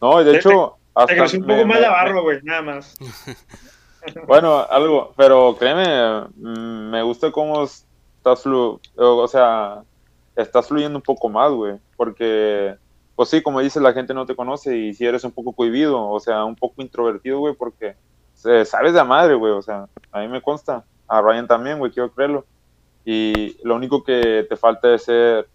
No, y de Te- hecho, Te hasta creció un me- poco más la barba, güey, nada más. Bueno, algo, pero créeme, mm, me gusta cómo estás flu, o sea, estás fluyendo un poco más, güey, porque, pues sí, como dices, la gente no te conoce y si eres un poco cohibido, o sea, un poco introvertido, güey, porque eh, sabes de a madre, güey, o sea, a mí me consta, a Ryan también, güey, quiero creerlo, y lo único que te falta es ser,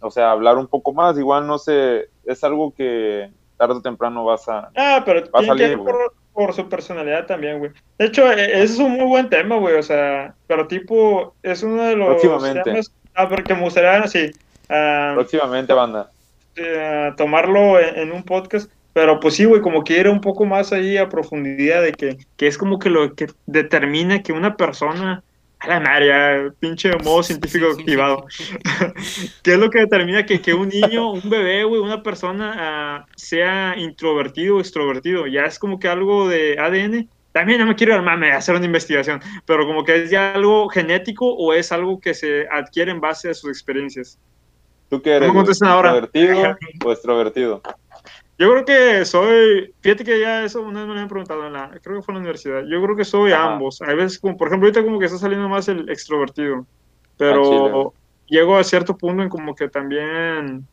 o sea, hablar un poco más, igual no sé, es algo que tarde o temprano vas a, Ah, pero Va a tiene que salir, güey. por, por su personalidad también, güey. De hecho, e- ese es un muy buen tema, güey, o sea, pero tipo, es uno de los Próximamente. temas... Ah, porque me gustaría, así, ah, próximamente, banda. eh, tomarlo en, en un podcast, pero pues sí, güey, como que ir un poco más ahí a profundidad de que, que es como que lo que determina que una persona, a la madre, ya, pinche modo científico activado, ¿qué es lo que determina que, que un niño, un bebé, güey, una persona ah, sea introvertido o extrovertido? Ya es como que algo de ADN. También no me quiero al mame a hacer una investigación, pero como que es ya algo genético o es algo que se adquiere en base a sus experiencias. ¿Tú qué eres? me güey? contesten ahora. ¿Introvertido o extrovertido? Yo creo que soy, fíjate que ya eso una vez me lo han preguntado en la, creo que fue en la universidad. Yo creo que soy Ajá. ambos. Hay veces como, por ejemplo, ahorita como que está saliendo más el extrovertido, pero chile. llego a cierto punto en como que también,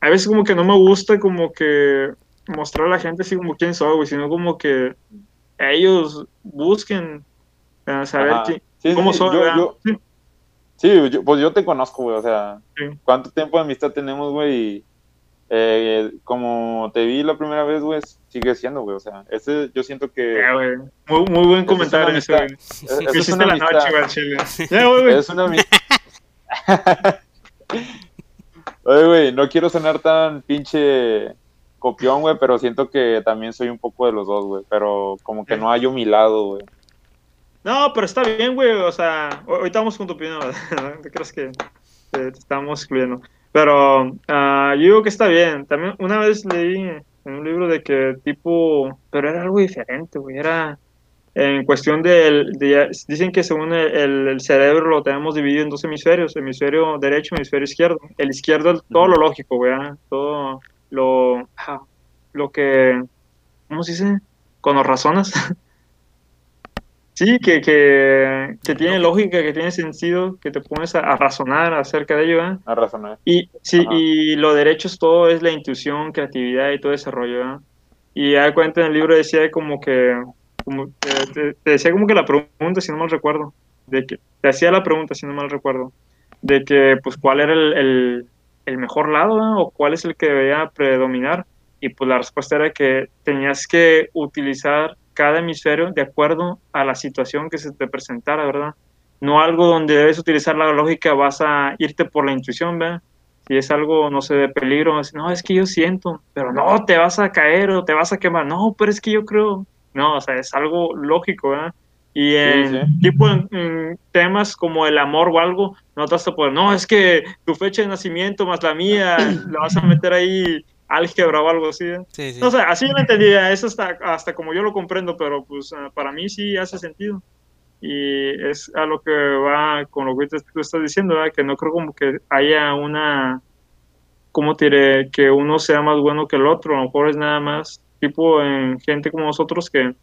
a veces como que no me gusta como que mostrar a la gente así como quién soy, güey, sino como que ellos busquen eh, saber quién- Sí, cómo sí, soy. yo- ¿verdad? yo- Sí. Yo- pues yo te conozco, güey, o sea. ¿cuánto tiempo de amistad tenemos, güey? Y eh, como te vi la primera vez, güey, sigue siendo, güey, o sea, ese yo siento que. Muy, muy buen comentario ese, amistad. güey. es, una amistad, es una amistad. Oye, güey, no quiero sonar tan pinche copión, güey, pero siento que también soy un poco de los dos, güey. Pero como que no hay mi lado, güey. No, pero está bien, güey. O sea, ahorita vamos con tu opinión, ¿verdad? ¿Te crees que te, estamos excluyendo? Pero uh, yo digo que está bien. También una vez leí en un libro de que tipo, pero era algo diferente, güey. Era en cuestión del, de, dicen que según el, el, cerebro lo tenemos dividido en dos hemisferios, hemisferio derecho y hemisferio izquierdo. El izquierdo es todo lo lógico, güey. Todo lo, lo que, ¿cómo se dice? Con las razonas. Sí, que, que, que, tiene lógica, que tiene sentido, que te pones a, razonar acerca de ello. ¿eh? A razonar. Y, sí, y lo derecho es todo, es la intuición, creatividad y todo ese rollo. Y da cuenta en el libro decía como que, como, te, decía como que la pregunta, si no mal recuerdo, de que, te hacía la pregunta, si no mal recuerdo, de que, pues, cuál era el, el, el mejor lado o cuál es el que debía predominar. Y pues la respuesta era que tenías que utilizar cada hemisferio de acuerdo a la situación que se te presentara, ¿verdad? No algo donde debes utilizar la lógica, vas a irte por la intuición, ¿verdad? Si es algo, no sé, de peligro, no, es que yo siento, pero no, te vas a caer o te vas a quemar, no, pero es que yo creo, no, o sea, es algo lógico, ¿verdad? Y en, tipo en, temas como el amor o algo, no te vas a poder, no, es que tu fecha de nacimiento más la mía, la vas a meter ahí álgebra o algo así. ¿eh? Sí, sí. No sé, así yo lo entendía, eso hasta, hasta como yo lo comprendo, pero pues ah, para mí sí hace sentido. Y es a lo que va con lo que tú estás diciendo, ¿verdad? que no creo como que haya una, ¿cómo te diré? Que uno sea más bueno que el otro, a lo mejor es nada más tipo en gente como nosotros que,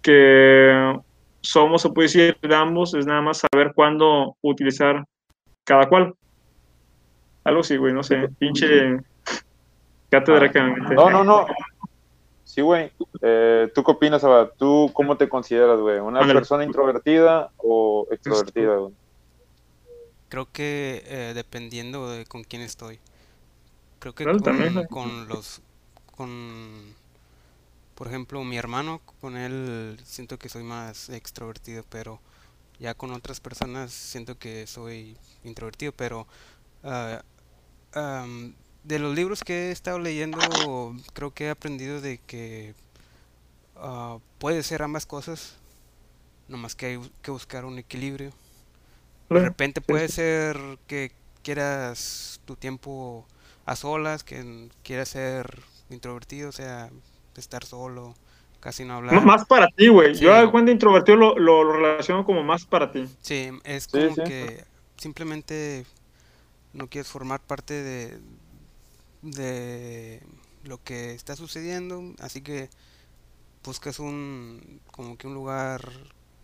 que somos, se puede decir, de ambos, es nada más saber cuándo utilizar cada cual. Algo así, güey, no sé, pinche no, no, no. Sí, güey. Eh, ¿Tú qué opinas, Abad? ¿Tú cómo te consideras, güey? ¿Una persona introvertida o extrovertida, güey? Creo que eh, dependiendo de con quién estoy. Creo que con, los... con... Por ejemplo, mi hermano, con él siento que soy más extrovertido, pero ya con otras personas siento que soy introvertido, pero... Uh, de los libros que he estado leyendo, creo que he aprendido de que uh, puede ser ambas cosas, nomás que hay que buscar un equilibrio. De repente puede ser que quieras tu tiempo a solas, que quieras ser introvertido, o sea, estar solo, casi no hablar. Más para ti, güey. Yo cuenta introvertido lo, lo, relaciono como más para ti. Sí, es como que simplemente no quieres formar parte de, de lo que está sucediendo, así que buscas un como que un lugar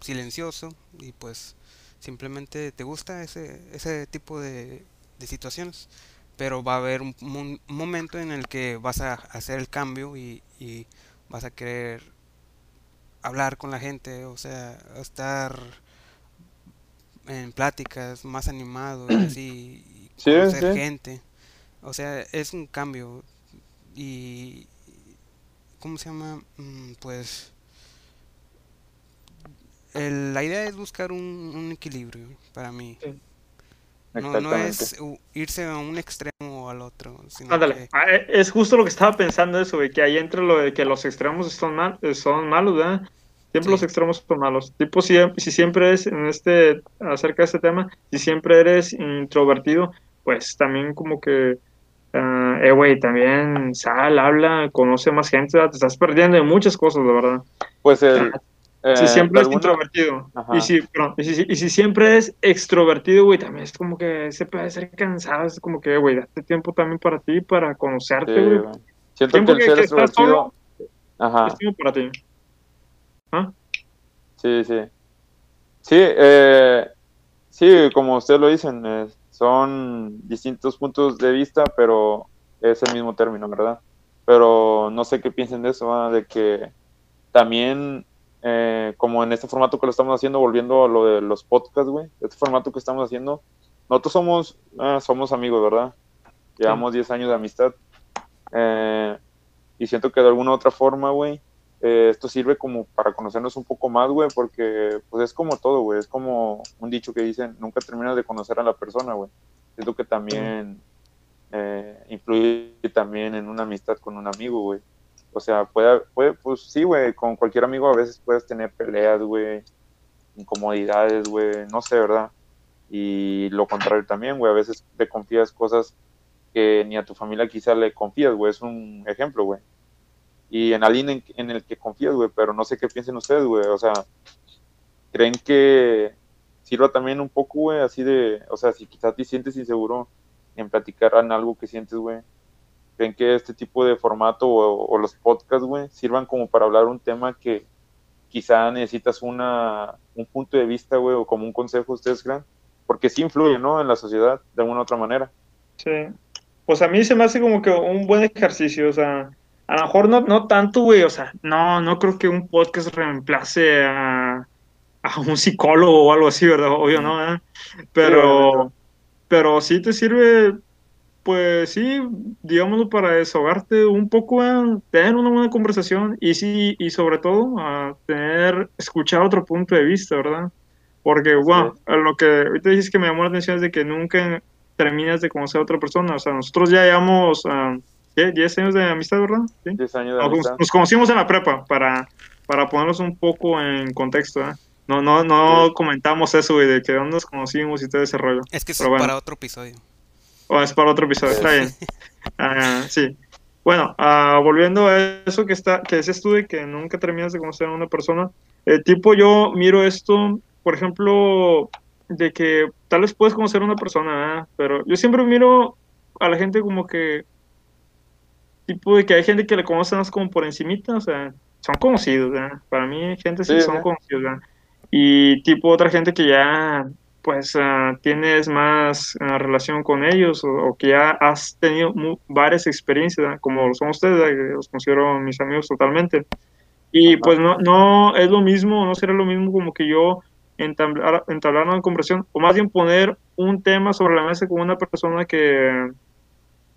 silencioso y pues simplemente te gusta ese, ese tipo de, situaciones. Pero va a haber un, momento en el que vas a hacer el cambio y, y, vas a querer hablar con la gente o sea estar en pláticas más animado y así conocer gente o sea, es un cambio. Y. ¿Cómo se llama? Mm, pues. la idea es buscar un, equilibrio para mí. No, no, es irse a un extremo o al otro. Ándale, ah, e, es justo lo que estaba pensando eso, que ahí entre lo de que los extremos son, mal, son malos, ¿verdad? Siempre los extremos son malos. Tipo, si, si siempre es en este, acerca de este tema, si siempre eres introvertido, pues también como que Uh, eh, güey, también sal, habla, conoce más gente, te estás perdiendo de muchas cosas, la verdad. Pues el, si eh, siempre es introvertido y si, y si, siempre es extrovertido, güey, también es como que se puede ser cansado, es como que, güey, date tiempo también para ti, para conocerte, güey. Siento que el ser extrovertido... Ajá. Es tiempo para ti. ¿Ah? Sí, sí. Sí, eh, sí, como ustedes lo dicen, es son distintos puntos de vista, pero es el mismo término, ¿verdad? Pero no sé qué piensen de eso, de que también, eh, como en este formato que lo estamos haciendo, volviendo a lo de los podcasts, güey, este formato que estamos haciendo, nosotros somos, ah, somos amigos, ¿verdad? Llevamos 10 años de amistad. Eh, y siento que de alguna u otra forma, güey, eh, esto sirve como para conocernos un poco más, güey, porque pues es como todo, güey, es como un dicho que dicen, nunca terminas de conocer a la persona, güey. Siento que también eh, influye también en una amistad con un amigo, güey. O sea, puede, puede pues sí, güey, con cualquier amigo a veces puedes tener peleas, güey, incomodidades, güey, no sé, ¿verdad? Y lo contrario también, güey, a veces te confías cosas que ni a tu familia quizá le confías, güey, es un ejemplo, güey. Y en alguien en, en el que confías, güey, pero no sé qué piensen ustedes, güey, o sea, ¿creen que sirva también un poco, güey, así de, o sea, si quizás te sientes inseguro en platicar en algo que sientes, güey, ¿creen que este tipo de formato o, los podcasts, güey, sirvan como para hablar un tema que quizá necesitas una, un punto de vista, güey, o como un consejo, ustedes creen? Porque sí influye, ¿no? En la sociedad, de alguna u otra manera. Sí. Pues a mí se me hace como que un buen ejercicio, o sea, a lo mejor no, no tanto, güey, o sea, no, no creo que un podcast reemplace a, a un psicólogo o algo así, ¿verdad? Obvio, ¿no? ¿Eh? Pero, pero sí te sirve, pues sí, digámoslo, para desahogarte un poco, ¿eh? tener una buena conversación y sí, y sobre todo, a tener, escuchar otro punto de vista, ¿verdad? Porque, wow, lo que ahorita dices que me llamó la atención es de que nunca terminas de conocer a otra persona, o sea, nosotros ya llevamos... Uh, 10 años de amistad, ¿verdad? ¿Sí? 10 años de nos, amistad. Nos conocimos en la prepa, para, para ponernos un poco en contexto, ¿eh? No, no, no sí. comentamos eso, güey, de que dónde nos conocimos y todo ese rollo. Es que es bueno. para otro episodio. Oh, es para otro episodio, está bien. uh, sí. Bueno, uh, volviendo a eso que está, que decías tú de que nunca terminas de conocer a una persona, el tipo yo miro esto, por ejemplo, de que tal vez puedes conocer a una persona, ¿eh? pero yo siempre miro a la gente como que tipo de que hay gente que le conocen más como por encimita, o sea, son conocidos, ¿verdad? Para mí, gente sí, sí son conocidos, ¿verdad? Y tipo otra gente que ya, pues, uh, tienes más uh, relación con ellos o, o, que ya has tenido varias experiencias, ¿verdad? como son ustedes, ¿verdad? los considero mis amigos totalmente. Y Ajá. pues no, no es lo mismo, no será lo mismo como que yo entablar, entablar una conversación, o más bien poner un tema sobre la mesa con una persona que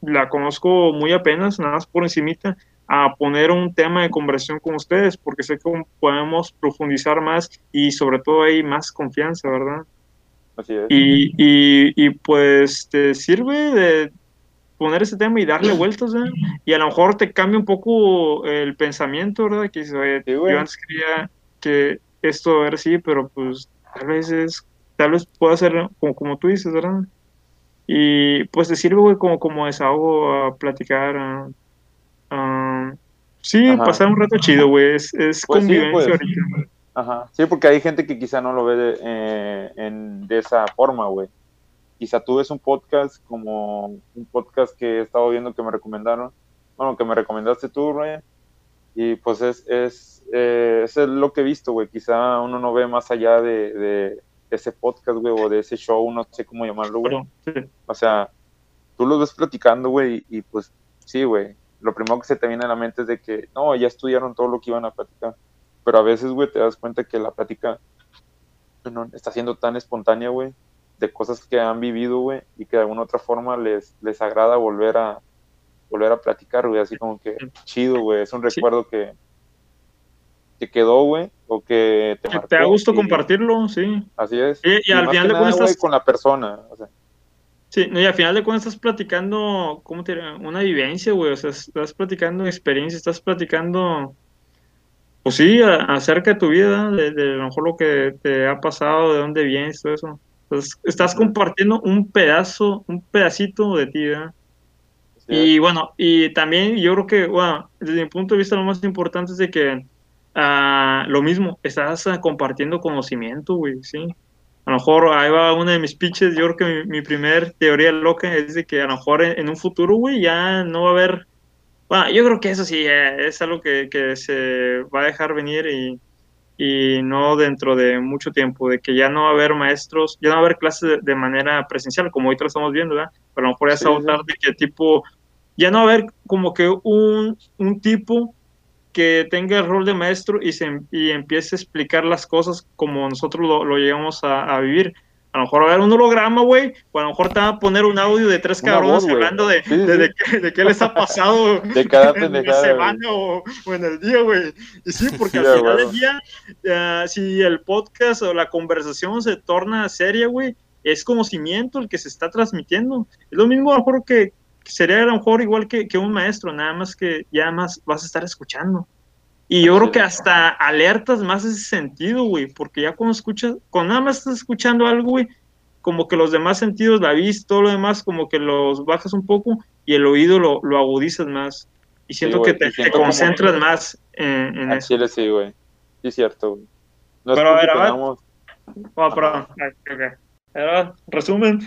la conozco muy apenas, nada más por encimita, a poner un tema de conversación con ustedes, porque sé que podemos profundizar más y sobre todo hay más confianza, ¿verdad? Así es. Y, y, y pues te sirve de poner ese tema y darle vueltas, ¿verdad? Y a lo mejor te cambia un poco el pensamiento, ¿verdad? Que dices, oye, sí, yo antes creía que esto era así, pero pues tal vez es, tal vez pueda ser como, como tú dices, ¿verdad? Y pues te sirve, güey, como, como desahogo a platicar. A, a, sí, Ajá. pasar un rato chido, güey. Es, es pues convivencia sí, pues. ahorita. Ajá. Sí, porque hay gente que quizá no lo ve de, eh, en, de esa forma, güey. Quizá tú ves un podcast como un podcast que he estado viendo que me recomendaron. Bueno, que me recomendaste tú, Ryan. Y pues es, es, eh, es lo que he visto, güey. Quizá uno no ve más allá de, de ese podcast, güey, o de ese show, no sé cómo llamarlo, güey. Sí. O sea, tú los ves platicando, güey, y, y, pues sí, güey. Lo primero que se te viene a la mente es de que, no, ya estudiaron todo lo que iban a platicar. Pero a veces, güey, te das cuenta que la plática no, está siendo tan espontánea, güey, de cosas que han vivido, güey, y que de alguna otra forma les, les agrada volver a volver a platicar, güey, así como que chido, güey, es un recuerdo que, que quedó, güey, o que te, que te da gusto y, compartirlo, sí. Así es. Y, y, y al final de cuentas estás... con la persona, o sea. Sí, y al final de cuentas estás platicando, ¿cómo te diré? Una vivencia, güey, o sea, estás platicando experiencia, estás platicando, pues sí, a, acerca de tu vida, de, de, lo mejor lo que te ha pasado, de dónde vienes, todo eso. Entonces, estás compartiendo un pedazo, un pedacito de ti, ¿verdad? Y bueno, y también yo creo que, bueno, desde mi punto de vista lo más importante es de que uh, lo mismo, estás uh, compartiendo conocimiento, güey, ¿sí? A lo mejor ahí va una de mis pitches, yo creo que mi, mi primer teoría loca es de que a lo mejor en, en, un futuro, güey, ya no va a haber, bueno, yo creo que eso sí eh, es algo que, que, se va a dejar venir y, y no dentro de mucho tiempo, de que ya no va a haber maestros, ya no va a haber clases de, de manera presencial, como ahorita lo estamos viendo, ¿verdad? Pero a lo mejor ya se va a de que tipo ya no va a haber como que un, un tipo que tenga el rol de maestro y, se, y empiece a explicar las cosas como nosotros lo, lo llegamos a, a, vivir. A lo mejor va a haber un holograma, güey, o a lo mejor te va a poner un audio de tres cabrones voz, hablando de, sí, de, de, qué, de, qué, les ha pasado de cada en la semana o, o, en el día, güey. Y sí, porque al final del día, uh, si el podcast o la conversación se torna seria, güey, es conocimiento el que se está transmitiendo. Es lo mismo, a lo mejor, que, sería a lo mejor igual que, que un maestro, nada más que ya más vas a estar escuchando. Y yo creo que hasta alertas más ese sentido, güey, porque ya cuando escuchas, cuando nada más estás escuchando algo, güey, como que los demás sentidos, la vista, todo lo demás, como que los bajas un poco y el oído lo, lo agudizas más. Y siento güey, que te, te siento como concentras que- más en, en Al eso. chile sí, güey. Sí, es cierto, güey. No Pero, a porque ver, Abad. tengamos- Oh, perdón. Ah, ok. Ahora, resumen.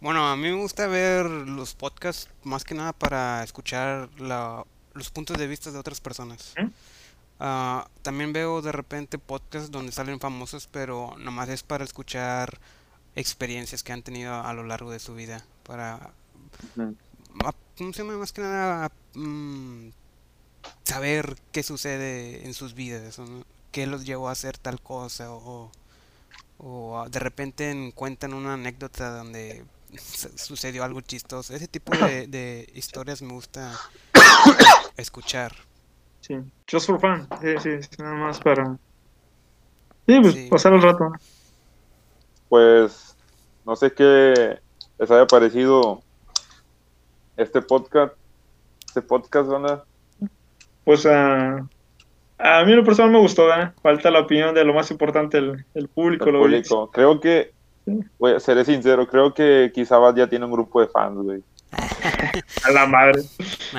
Bueno, a mí me gusta ver los podcasts más que nada para escuchar la- los puntos de vista de otras personas. Ah, también veo de repente podcasts donde salen famosos, pero nomás es para escuchar experiencias que han tenido a lo largo de su vida. Para, Ujú. a- ¿cómo se llama? Más que nada mm, saber qué sucede en sus vidas, ¿no? qué los llevó a hacer tal cosa o, o de repente en- cuentan una anécdota donde sucedió algo chistoso. Ese tipo de, de historias me gusta escuchar. Sí, just for fun. Sí, sí, nada más para. Sí, pues Sí. pasar el rato. Pues no sé qué les haya parecido este podcast. Este podcast, banda. Pues ah, a mí en lo personal me gustó, ¿verdad? Falta la opinión de lo más importante, el, el público. El lo público. Creo que. Güey, seré sincero, creo que quizá Bad ya tiene un grupo de fans, güey. A la madre.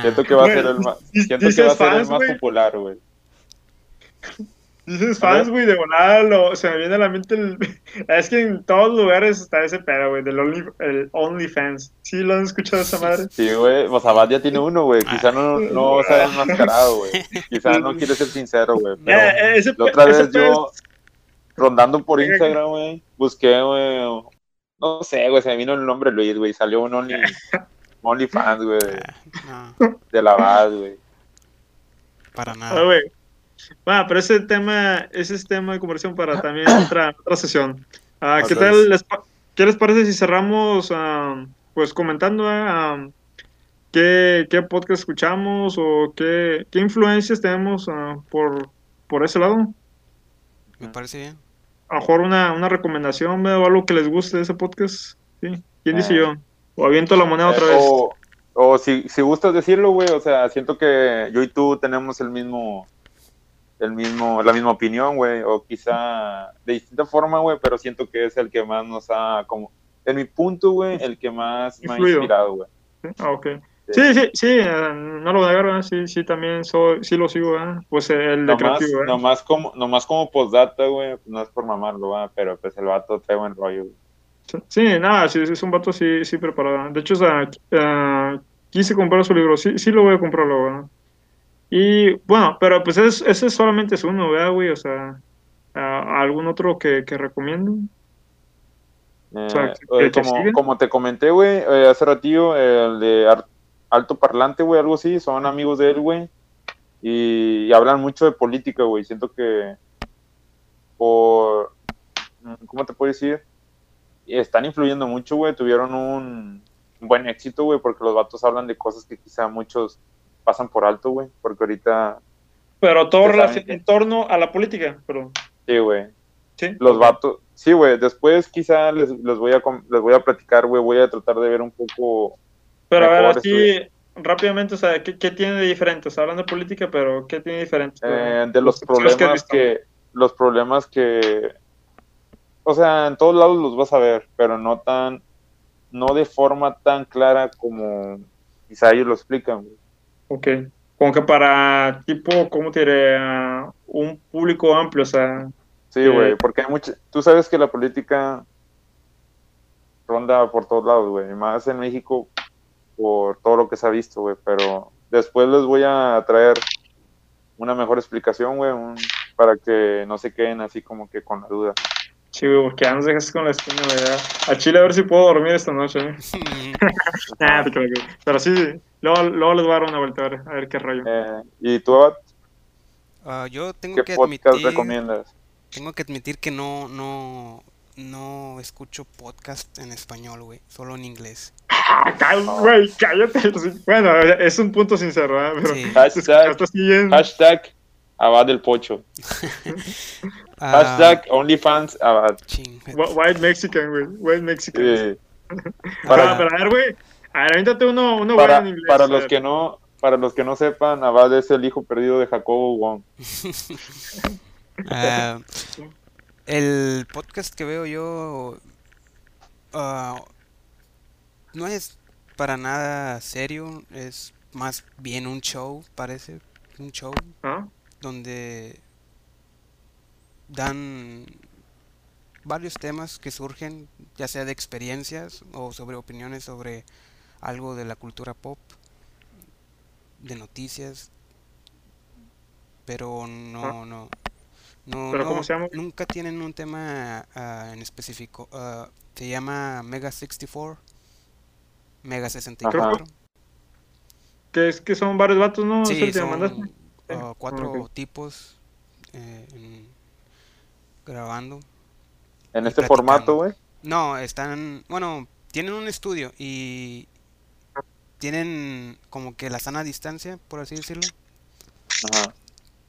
Siento que va a ser el más, siento que va a ser el más popular, güey. Dices fans, güey, de volada, lo- se me viene a la mente el... Es que en todos lugares está ese pedo, güey, del Only, el OnlyFans. ¿Sí lo han escuchado esa madre? Sí, güey, o sea, Bad ya tiene uno, güey. Quizá no, no se haya enmascarado, güey. Quizá no quiere ser sincero, güey. Pero Eh, ese la otra vez yo, es- rondando por Instagram, güey, busqué, güey, no sé, güey, se me vino el nombre Luis, güey, salió un Only, OnlyFans, güey, de, Ah, no, de la Bad, güey. para Ah, nada. güey. Va, pero ese tema, ese es tema de conversión para también otra, otra sesión. Ah, ¿qué tal? es. les ¿Qué les parece si cerramos, ah, pues comentando ah, qué, qué podcast escuchamos o qué, qué influencias tenemos ah, por, por ese lado? Me parece bien. A lo mejor una, una recomendación o algo que les guste de ese podcast. ¿sí? ¿Quién dice Eh. yo? O aviento la moneda otra vez. O, o si, si gustas decirlo, güey, o sea, siento que yo y tú tenemos el mismo, el mismo, la misma opinión, güey, o quizá de distinta forma, güey, pero siento que es el que más nos ha, como, en mi punto, güey, el que más me ha inspirado, güey. Ah, ok. Sí, sí, sí, eh, no lo voy a negar, ¿verdad? sí, sí, también soy, sí lo sigo, ¿verdad? pues eh, el de Nomás, creativo, ¿verdad? nomás como, nomás como postdata, güey, no es por mamarlo, ¿verdad? pero pues el vato trae buen rollo, güey. Sí, nada, sí, es un vato sí, sí preparado. De hecho, o sea, ah, quise comprar su libro, sí, sí lo voy a comprar luego, ¿verdad? Y bueno, pero pues es- ese solamente es uno, ¿verdad, güey? O sea, ¿algún otro que, que recomienden? Eh, sea, eh, ¿que- que como, como te comenté, güey, eh, hace ratillo, el de Ar- Alto Parlante, güey, algo así, son amigos de él, güey, y, y hablan mucho de política, güey, siento que por, mm, ¿cómo te puedo decir? Están influyendo mucho, güey, tuvieron un, buen éxito, güey, porque los vatos hablan de cosas que quizá muchos pasan por alto, güey, porque ahorita, Pero todo que- en torno a la política, pero sí, güey, sí. los vatos, sí, güey, después quizá les, les voy a les voy a platicar, güey, voy a tratar de ver un poco Pero a ver, así rápidamente, o sea, ¿qué, qué tiene de diferente? O sea, hablando de política, pero ¿qué tiene de diferente? eh, de los que problemas que, los problemas que, o sea, en todos lados los vas a ver, pero no tan, no de forma tan clara como quizá ellos lo explican, güey. Ok. Como que para tipo, ¿cómo te diré? Ah, un público amplio, o sea, Sí, Eh, güey, porque hay mucha, tú sabes que la política ronda por todos lados, güey, y más en México por todo lo que se ha visto, güey, pero después les voy a traer una mejor explicación, güey, un- para que no se queden así como que con la duda. sí, güey, porque ya nos dejas con la espina, ¿verdad? A Chile a ver si puedo dormir esta noche, ¿eh? Nah, te creo que- Pero sí, luego, luego les voy a dar una vuelta a ver, a ver qué rollo. Eh, ¿Y tú, Abad, Ah, yo tengo qué que podcast admitir, recomiendas? tengo que admitir que no, no, no escucho podcast en español, güey, solo en inglés. Ah, güey, cállate. sí. Bueno, es un punto sincero, Sí. así bien- Hashtag Abad del Pocho. Ah, Hashtag OnlyFans Abad. White Mexican, güey. White Mexican. Eh, Para, para- pero a ver, güey. A ver, avéntate uno, uno Para, bueno en inglés. para los que no, para los que no sepan, Abad es el hijo perdido de Jacobo Wong. Ah, el podcast que veo yo ah, no es para nada serio, es más bien un show, parece, un show ¿Ah? donde dan varios temas que surgen, ya sea de experiencias o sobre opiniones sobre algo de la cultura pop, de noticias, pero no, no, no, ¿Pero no- cómo se llama? nunca tienen un tema ah, en específico. Ah, se llama Mega 64, Mega 64. Que es que son varios vatos, ¿no? ¿Es el Sí, son ah, cuatro tipos eh, en- grabando. En este platicando. formato, güey. No, están, bueno, tienen un estudio y tienen como que la sana distancia, por así decirlo. Ajá.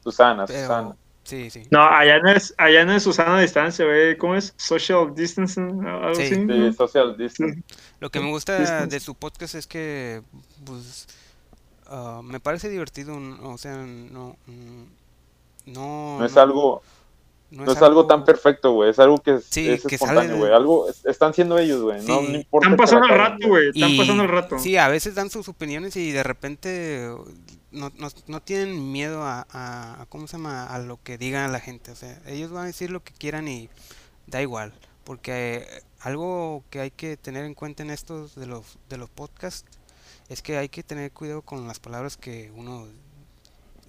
Susana, Pero Susana. Sí, sí. No, allá no es, allá no es Susana distancia, güey. ¿Cómo es? Social distancing, algo Sí. así. Sí, ¿no? social distance. Lo que me gusta Distance. de su podcast es que, pues, ah, me parece divertido, o sea, no, mm, no, No es algo, no no es algo tan perfecto, güey. Es algo que es, Sí, es que espontáneo, de- güey. Algo es- están siendo ellos, güey. No, Sí. no importa. Están pasando el rato, güey. Están Y- pasando el rato. Sí, a veces dan sus opiniones y de repente no, no, no tienen miedo a, a- a- ¿cómo se llama? A lo que diga la gente. O sea, ellos van a decir lo que quieran y da igual. Porque eh, algo que hay que tener en cuenta en estos de los, de los podcasts es que hay que tener cuidado con las palabras que uno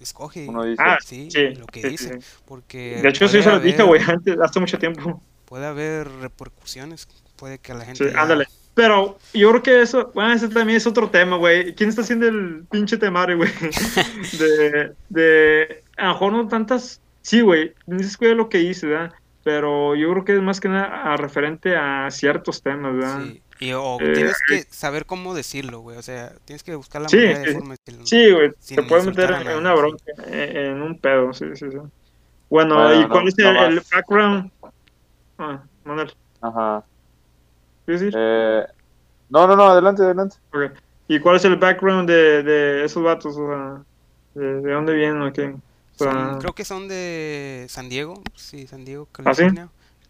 escoge. Uno dice, Ah, sí, sí, lo que sí, dice. sí. Porque De hecho, sí se lo dije, güey, antes, hace mucho tiempo. Puede haber repercusiones. Puede que a la gente ándale. Pero yo creo que eso, bueno, ese también es otro tema, güey. ¿Quién está haciendo el pinche temario, güey? De, de, a lo mejor no tantas, sí, güey, dices cuida lo que hice, ¿verdad? Pero yo creo que es más que nada a- referente a ciertos temas, ¿verdad? Sí, y o Eh, tienes que saber cómo decirlo, güey. O sea, tienes que buscar la Sí, manera de sí. forma de decirlo. Sí, güey, te puedes meter en, una sí. bronca, en, en un pedo, sí, sí, sí. Bueno, Bueno, ¿y no- cuál es no el, el background? Ah, Manuel, Ajá. ¿Qué decir? Eh, no, no, no, adelante, adelante. Ok. ¿Y cuál es el background de, de esos vatos? O sea, ¿de, de dónde vienen o qué? O sea, Son- creo que son de San Diego, sí, San Diego, ¿Ah, sí? California.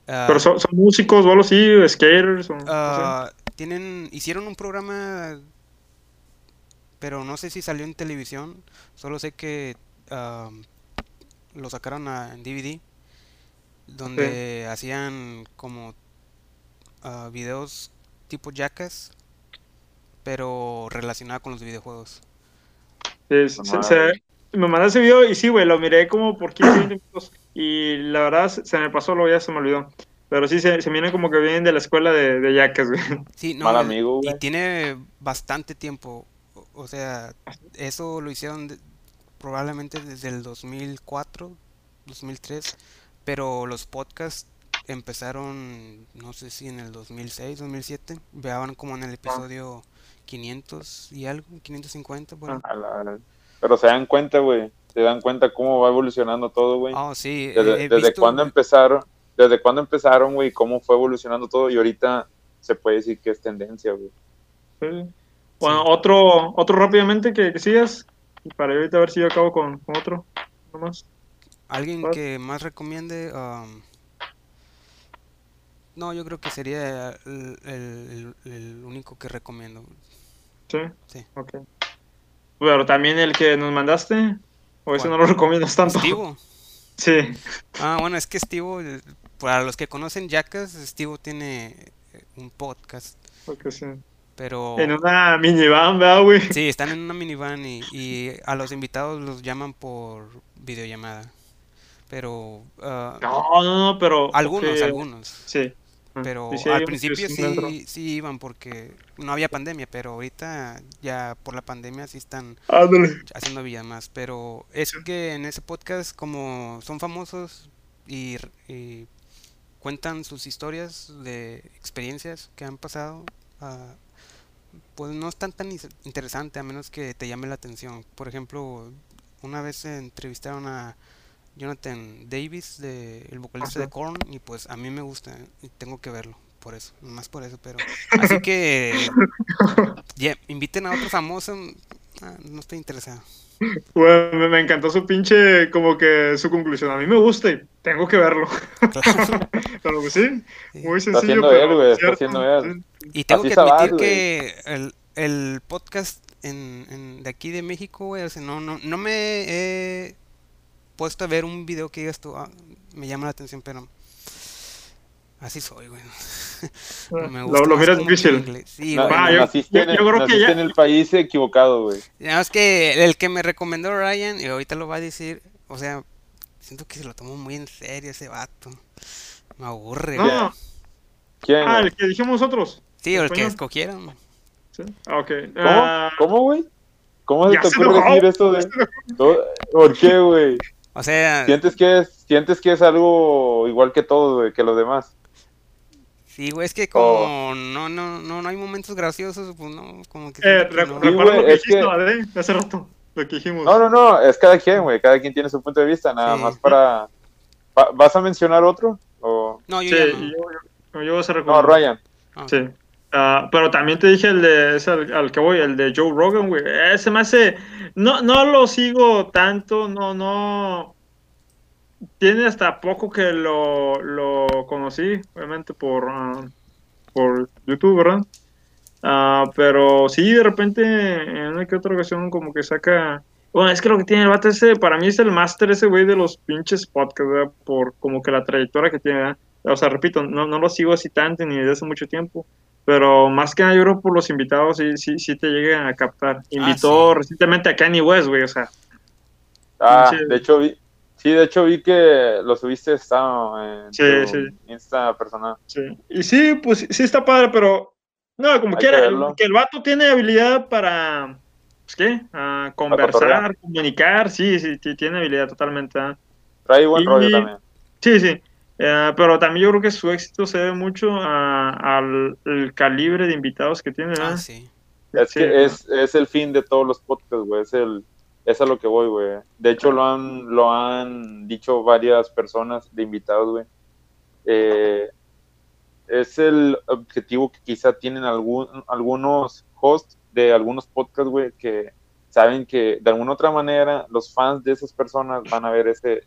Ah, ¿Pero son, son músicos o algo así? ¿Skaters? O, no sé? ah, tienen, hicieron un programa, pero no sé si salió en televisión. Solo sé que ah, lo sacaron a- en DVD, donde hacían como videos tipo Jackass, pero relacionado con los videojuegos. Sí, se- Madre. se- me mandaste ese video y sí, güey, lo miré como por 15, 20 minutos y la verdad se, se me pasó, luego ya se me olvidó. Pero sí, se, se miran como que vienen de la escuela de, de Yacas, güey. Sí, no, Mal y- amigo, y tiene bastante tiempo. O, o sea, eso lo hicieron de- probablemente desde el 2004, 2003, pero los podcasts empezaron, no sé si en el 2006, 2007, veaban como en el episodio 500 y algo, 550, por ahí. A la- a la- Pero se dan cuenta, güey. Se dan cuenta cómo va evolucionando todo, güey. Oh, sí, Desde, desde visto- cuándo empezaron, desde cuándo empezaron, güey, cómo fue evolucionando todo y ahorita se puede decir que es tendencia, güey. Sí. Bueno, otro, otro rápidamente que, que sigas. Y para ahorita a ver si yo acabo con, con otro. Nomás. ¿Alguien ¿Cuál? que más recomiende? um, no, yo creo que sería el, el- único que recomiendo. Sí. Sí. Ok. Pero también el que nos mandaste. O ese no lo recomiendas tanto. Estivo. Sí. Ah, bueno, es que Estivo, eh, para los que conocen Jackass, Estivo tiene eh, un podcast, Porque sí. pero En una minivan, ¿verdad, güey? sí, están en una minivan y, y a los invitados los llaman por videollamada. Pero ah, No, no, no, pero. algunos, algunos. Sí. Pero Sí, sí, hay al principio sí sí, iban porque no había pandemia, pero ahorita ya por la pandemia sí están Ándale. haciendo más. Pero es que en ese podcast como son famosos y, y cuentan sus historias de experiencias que han pasado, ah, pues no es tan tan interesante a menos que te llame la atención. Por ejemplo, una vez entrevistaron a Jonathan Davis, de, el vocalista de. Korn, y pues a mí me gusta y tengo que verlo, por eso, más por eso, pero así que ya, inviten a otro famoso. ah, no estoy interesado. Bueno, me, me encantó su pinche, como que su conclusión. A mí me gusta y tengo que verlo. Claro. Pero pues sí, muy Está sencillo. haciendo pero él, güey, está haciendo él. Y tengo Así que está admitir que el, el podcast en, en- de aquí de México, güey, o sea, no, no, no me he puesto a ver un video que digas tú, ah, me llama la atención, pero así soy, güey. Me Lo, gusta lo más miras que el difícil. Sí, No, güey. Ah, yo- naciste, yo- en, yo creo que naciste ya- en el país equivocado, güey. Nada más que el que me recomendó Ryan, y ahorita lo va a decir, o sea, siento que se lo tomó muy en serio ese vato. Me aburre, güey. No, ¿Quién? ah, güey? el que dijimos nosotros. Sí, o el que escogieron. Sí. Ah, ok. ¿Cómo? Ah, ¿Cómo, güey? ¿Cómo se ya te se ocurre enojó, decir eso de.? ¿Por qué, güey? O sea, ¿Sientes que, es, ¿Sientes que es algo igual que todos, güey, que los demás? sí, güey, es que Oh. como no, no, no, no hay momentos graciosos, pues no, como que eh, que no. Recuerda lo que dijiste, que- ¿vale? Hace rato. Lo que dijimos. No, no, no, es cada quien, güey. Cada quien tiene su punto de vista, nada Sí. más para. Va- ¿Vas a mencionar otro? O... No, yo Sí, ya yo, no. yo, yo voy a hacer No, Ryan. Ah, Sí. Ah, pero también te dije el de ese al, que voy, el de Joe Rogan, güey. Ese me hace. No, no lo sigo tanto, no, no. Tiene hasta poco que lo, lo conocí, obviamente por, ah, por YouTube, ¿verdad? Ah, pero sí, de repente, en una que otra ocasión, como que saca. Bueno, es que lo que tiene el vato ese, para mí es el máster ese güey de los pinches podcasts, ¿verdad? Por como que la trayectoria que tiene. O sea, repito, no, no lo sigo así tanto ni desde hace mucho tiempo. Pero más que nada, yo creo por los invitados sí, sí, sí te llegan a captar. Invitó sí. recientemente a Kanye West, güey, o sea. Ah, Pinche- de hecho vi. Sí, de hecho vi que lo subiste está en Sí, tu sí. Insta personal. Sí. Y sí, pues sí está padre, pero. No, como Hay quiera, que el- verlo. que el vato tiene habilidad para. Pues, ¿qué? Ah, conversar, comunicar, sí, sí, tiene habilidad totalmente. ¿ah? Trae buen Y- rollo también. Sí, sí. Eh, pero también yo creo que su éxito se debe mucho a- al el calibre de invitados que tiene. Ah. Es Sí, que es, es el fin de todos los podcasts, güey. Es el es a lo que voy, güey. De hecho, lo han, lo han dicho varias personas de invitados, güey. Eh, es el objetivo que quizá tienen algún, algunos hosts de algunos podcasts, güey, que saben que de alguna otra manera los fans de esas personas van a ver ese,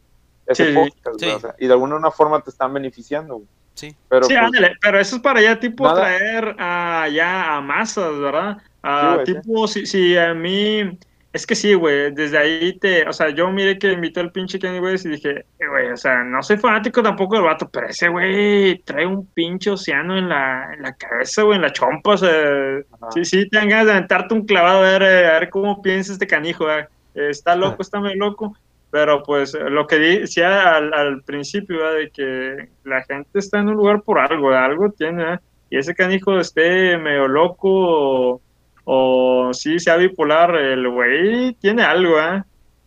ese Sí, podcast, güey, sí. o sea, y de alguna una forma te están beneficiando, güey. Sí. Pero Sí, pues, ándale, pero eso es para ya tipo Nada. traer a, ya a masas, ¿verdad? A Sí, güey, tipo, si, si a mí, es que sí, güey, desde ahí te, o sea, yo miré que invitó el pinche Kanye West y dije, eh, güey, o sea, no soy fanático tampoco del vato, pero ese güey trae un pinche océano en la, en la cabeza, güey, en la chompa, o sea, Ajá. sí, sí, te dan ganas de aventarte un clavado a ver, eh, a ver cómo piensa este canijo, ¿verdad? Eh, está loco, está medio loco, pero pues lo que decía al, al principio, ¿verdad? de que la gente está en un lugar por algo, algo tiene, ¿verdad? y ese canijo esté medio loco o, o sí sea bipolar, el güey tiene algo, ¿eh?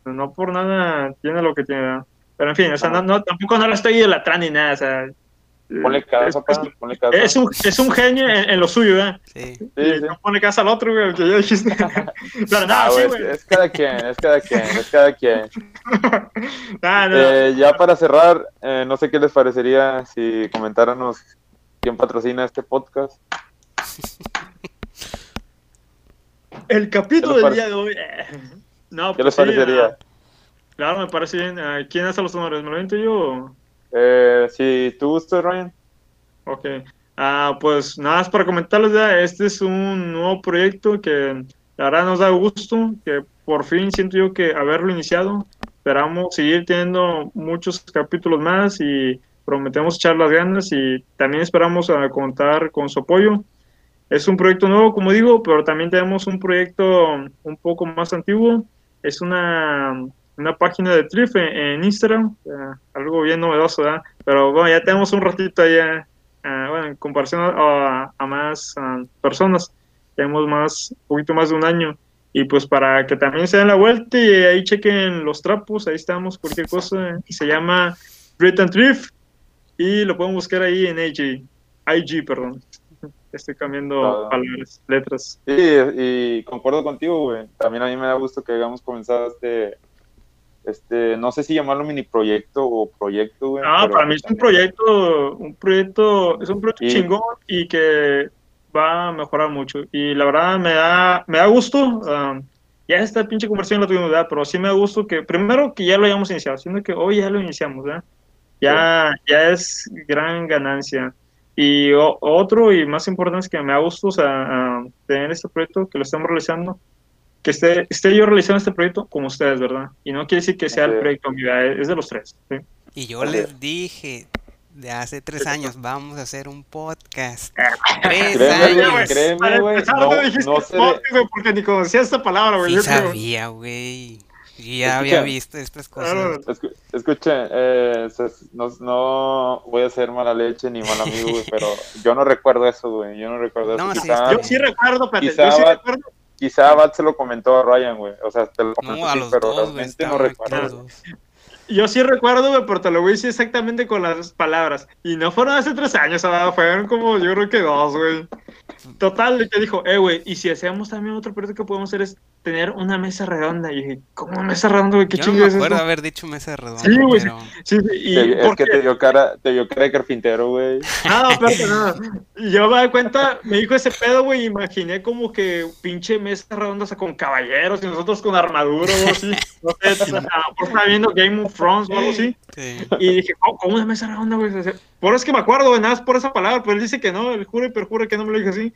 no por nada tiene lo que tiene, pero en fin, o sea, no, no, tampoco no lo estoy idolatrando ni nada, o sea, ponle casa, es, papá, es- ponle casa. es un, es un genio en, en lo suyo, ¿verdad? Sí. Sí, y sí. no pone casa al otro, güey, que ya dijiste. Pero no, Ah, sí, güey, es, es cada quien, es cada quien, es cada quien. Ah, no. Eh, ya para cerrar, eh, no sé qué les parecería si comentáramos quién patrocina este podcast. El capítulo ¿Qué les del día de hoy. eh, No, ¿Qué pues les sí, parecería? ah, claro, me parece bien. Ah, ¿Quién hace los honores? ¿Me lo aviento yo? Eh, si tú gustas, Ryan. Ok. Ah, pues nada más para comentarles ya, este es un nuevo proyecto que la verdad nos da gusto, que por fin siento yo que haberlo iniciado. Esperamos seguir teniendo muchos capítulos más y prometemos echar las ganas y también esperamos contar con su apoyo. Es un proyecto nuevo, como digo, pero también tenemos un proyecto un poco más antiguo. Es una, una página de Trif en, en Instagram, eh, algo bien novedoso, ¿verdad? Pero bueno, ya tenemos un ratito allá, ah, bueno, en comparación a, a más ah, personas, tenemos más, un poquito más de un año. Y pues para que también se den la vuelta y ahí chequen los trapos, ahí estamos, cualquier cosa. Se llama Grit and Thrift y lo pueden buscar ahí en IG, IG, perdón. Estoy cambiando Todo. palabras, letras. Sí, y concuerdo contigo, güey. También a mí me da gusto que hayamos comenzado este, este, no sé si llamarlo mini proyecto o proyecto, güey. Ah, para mí es un proyecto, un proyecto, es un proyecto Y- chingón y que va a mejorar mucho. Y la verdad me da, me da gusto. um, ya esta pinche conversión la tuvimos, ¿verdad? Pero sí me da gusto que, primero que ya lo hayamos iniciado, sino que hoy ya lo iniciamos, ¿verdad? Ya, ya es gran ganancia. Y o- otro y más importante es que me da gusto o sea, a tener este proyecto, que lo estamos realizando, que esté, esté yo realizando este proyecto como ustedes, ¿verdad? Y no quiere decir que sea el proyecto mío, es de los tres. ¿sí? Y yo Así les es. dije de hace tres años, vamos a hacer un podcast. Ah, Tres Créeme, güey, años. créeme, güey, no- no dijiste no se- podcast, güey, porque ni conocía esta palabra, güey. Sí sabía, güey. Ya Escucha. había visto estas cosas. Escu- Escuchen, eh, no, no voy a ser mala leche ni mal amigo, güey, pero yo no recuerdo eso, güey. Yo no recuerdo No, eso. sí, Quizá, Yo sí recuerdo, Quizá yo sí recuerdo. Quizá Bat se lo comentó a Ryan, güey. O sea, te lo comentó No, a los pero dos, realmente no recuerdo. Yo sí recuerdo, güey, pero te lo voy a decir exactamente con las palabras. Y no fueron hace tres años, ¿verdad? fueron como yo creo que dos, güey. Total, de que dijo, eh, güey, y si hacemos también otro proyecto que podemos hacer es tener una mesa redonda. Y dije, ¿cómo mesa redonda, güey? ¿Qué Yo no me es acuerdo eso? haber dicho mesa redonda, Sí, güey. pero Sí, sí, y Te- es porque- que te dio cara, te dio cara de carpintero, güey. No, espérate, no. Y yo me di cuenta, me dijo ese pedo, güey, imaginé como que pinche mesa redonda o sea, con caballeros y nosotros con armadura o así. No sé, a lo mejor estaba viendo Game of Thrones o algo así. sí. Y dije, ¿cómo, cómo una mesa redonda, güey? O sea, Por eso es que me acuerdo, güey, nada más por esa palabra, pero él dice que no, él jura y perjura que no me lo dijo así.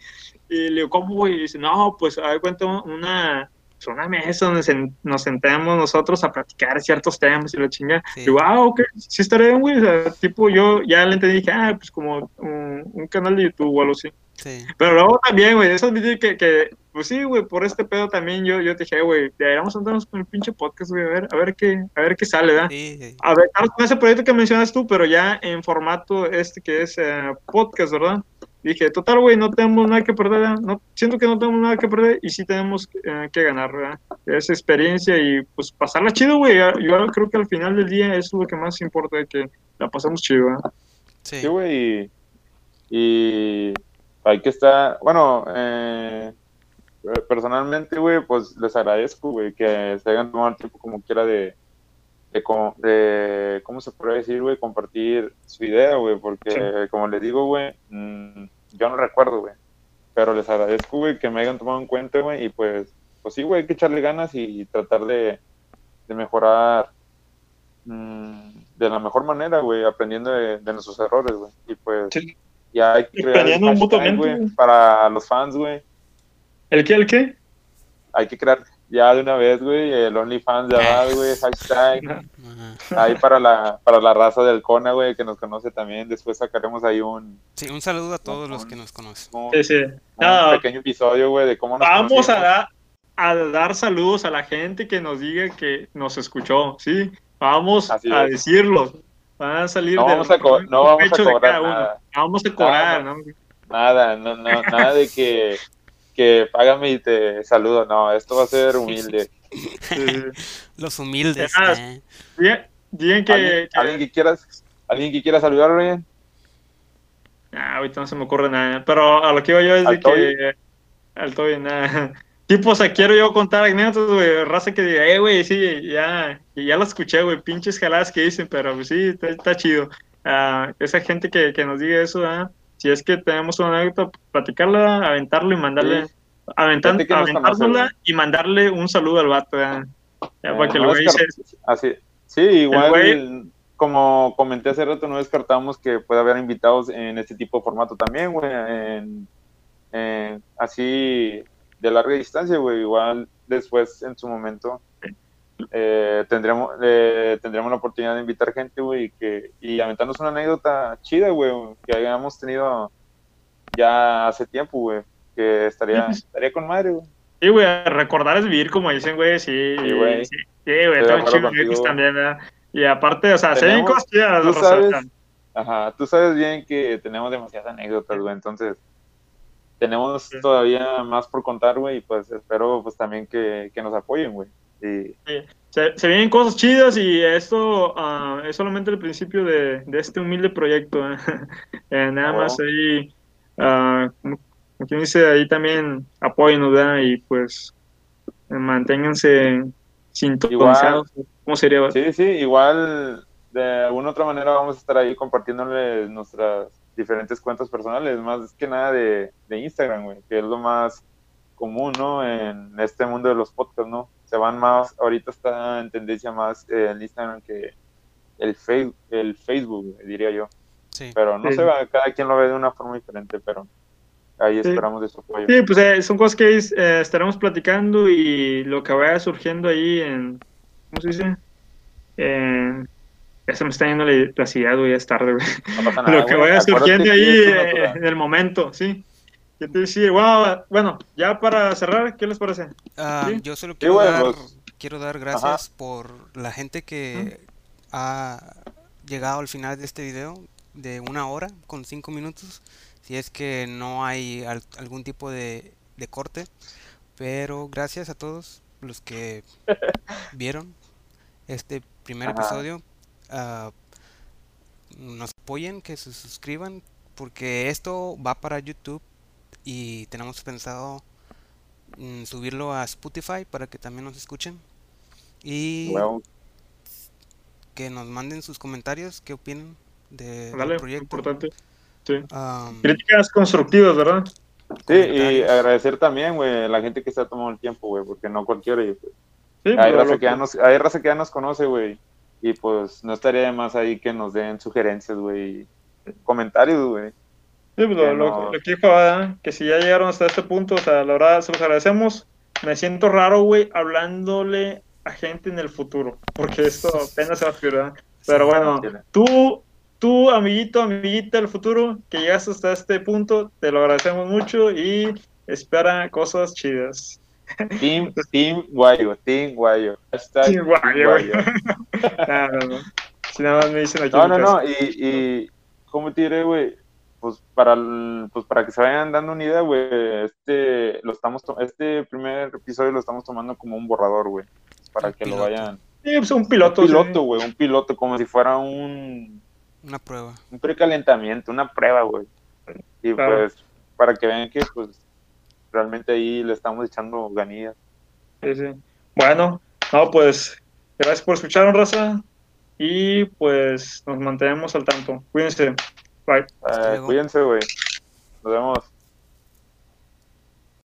Y le digo, ¿cómo, güey? Y dice, no, pues, a ver, cuenta una, una mesa donde sen- nos sentemos nosotros a platicar ciertos temas y la chinga. Sí. Digo, ah, ok, sí estaré bien, güey. O sea, tipo, yo ya le entendí, dije, ah, pues como un, un canal de YouTube o algo así. sí. Pero luego también, güey, eso admitir que, que, pues sí, güey, por este pedo también yo, yo te dije, güey, deberíamos sentarnos con el pinche podcast, güey, a ver, a ver qué, a ver qué sale, ¿verdad? Sí, sí. A ver, claro, con ese proyecto que mencionas tú, pero ya en formato este que es eh, podcast, ¿verdad? Dije, total, güey, no tenemos nada que perder, ¿verdad? no, siento que no tenemos nada que perder y sí tenemos eh, que ganar, ¿verdad? Esa experiencia y pues pasarla chido, güey. Yo creo que al final del día eso es lo que más importa, que la pasamos chido, ¿verdad? Sí. Sí, güey. Y, y hay que estar, bueno, eh, personalmente, güey, pues les agradezco, güey, que se hayan tomado el tiempo como quiera de, de, de ¿cómo se puede decir, güey? Compartir su idea, güey, porque como les digo, güey, mm, yo no recuerdo, güey, pero les agradezco, güey, que me hayan tomado en cuenta, güey, y pues, pues sí, güey, hay que echarle ganas y tratar de, de mejorar mm, de la mejor manera, güey, aprendiendo de, de nuestros errores, güey, y pues Sí. ya hay que crear hashtag, güey. para los fans, güey, ¿El qué, el qué? hay que crear ya de una vez, güey, el OnlyFans de Abad, güey, hashtag, ahí para la, para la raza del Cona, güey, que nos conoce también, después sacaremos ahí un, Sí, un saludo a todos los que nos conocen. un, Sí, sí. un Ah, pequeño episodio, güey, de cómo nos Vamos a dar, a dar saludos a la gente que nos diga que nos escuchó, ¿sí? Vamos Así a es. decirlos. Van a salir No del vamos a no vamos a de cobrar cada uno. nada. Vamos a cobrar, No, ¿no? Nada, no, no, nada de que, que págame y te saludo, no, esto va a ser humilde. Sí. Los humildes. Ah, eh. Digan, digan que, ¿Alguien, que- alguien que quieras, alguien que quiera saludar, Ryan? Ah, ahorita no se me ocurre nada. Pero a lo que iba yo es de que. Al Toby, nada. Tipo, o sea, quiero yo contar anécdotas, güey. Raza que diga, eh, güey, sí, ya, ya lo escuché, güey. Pinches jaladas que dicen, pero pues, sí, está, está chido. Ah, esa gente que, que nos diga eso, ah, si es que tenemos una anécdota, platicarla, aventarlo y mandarle. Sí. aventar- aventárnosla y mandarle un saludo al vato. Ya, Eh, para que no lo Así, sí, igual, güey- como comenté hace rato, no descartamos que pueda haber invitados en este tipo de formato también, güey, en- en- así de larga distancia, güey, igual después en su momento eh, tendremos eh, tendremos la oportunidad de invitar gente, güey, y que y aventarnos una anécdota chida, güey, que hayamos tenido ya hace tiempo, güey, que estaría, estaría con madre, güey. Sí, güey, recordar es vivir, como dicen, güey, sí. Sí, güey. Sí, güey, tengo chingo de también, ¿verdad? Y aparte, o sea, se ven cosas tú sabes, Ajá, tú sabes bien que tenemos demasiadas anécdotas, güey, entonces tenemos Sí. todavía más por contar, güey, y pues espero pues también que, que nos apoyen, güey. Se, se vienen cosas chidas y esto ah, es solamente el principio de, de este humilde proyecto. ¿eh? Eh, nada Ah, más ahí, ah, como como quien dice, ahí también apoyen, ¿verdad? Y pues eh, manténganse sintonizados. ¿Cómo sería? sí, sí, igual de alguna otra manera vamos a estar ahí compartiéndoles nuestras diferentes cuentas personales, más que nada de, de Instagram, güey, que es lo más común, ¿no? En este mundo de los podcasts, ¿no? Se van más, ahorita está en tendencia más eh, el Instagram que el, face, el Facebook, diría yo. Sí. Pero no Sí. sé, va, cada quien lo ve de una forma diferente, pero ahí Sí. esperamos de su apoyo. Sí, pues eh, son cosas que eh, estaremos platicando y lo que vaya surgiendo ahí en. ¿Cómo se dice? En- ya se me está yendo la, la silla, güey, es tarde, güey. No pasa nada, lo que güey, vaya surgiendo ahí eh, en el momento, sí. ¿Qué te decía? Wow, bueno, ya para cerrar, ¿qué les parece? Ah, Sí. yo solo quiero güey, dar, pues. quiero dar gracias por la gente que ha llegado al final de este video de una hora con cinco minutos. Si es que no hay al- algún tipo de, de corte. Pero gracias a todos los que vieron este primer Ajá. episodio. Ah, nos apoyen, que se suscriban, porque esto va para YouTube y tenemos pensado mm, subirlo a Spotify para que también nos escuchen y que nos manden sus comentarios, qué opinan de, del Dale, proyecto. importante. Sí. Críticas constructivas, ¿verdad? Sí, y agradecer también, güey, a la gente que se ha tomado el tiempo, güey, porque no cualquiera. y, pues, Sí, hay, raza que ya nos, hay raza que ya nos conoce, güey. Y pues no estaría de más ahí que nos den sugerencias, güey. Comentarios, güey. Sí, pues, lo, no- lo que dijo Ada, que si ya llegaron hasta este punto, o sea, la verdad, se los agradecemos. Me siento raro, güey, hablándole a gente en el futuro, porque esto apenas se va a figurar. Pero bueno, tú, tú, amiguito, amiguita del futuro, que llegaste hasta este punto, te lo agradecemos mucho y espera cosas chidas. Team, team Guayo, Team Guayo. Hashtag Team Guayo, güey. Ah, no, no. Si nada más me dicen aquí. No, no, no, y, y ¿cómo te diré, güey? Pues para, el- pues para que se vayan dando una idea, güey, este, lo estamos este primer episodio lo estamos tomando como un borrador, güey, para que lo vayan... Sí, pues un piloto. un piloto, güey, un piloto, como si fuera un, una prueba. un precalentamiento, una prueba, güey. Y Claro. pues, para que vean que, pues, realmente ahí le estamos echando ganillas. Sí, sí. Bueno, no, pues gracias por escuchar, raza. Y pues nos mantenemos al tanto. Cuídense. Bye. Eh, cuídense, güey. Nos vemos.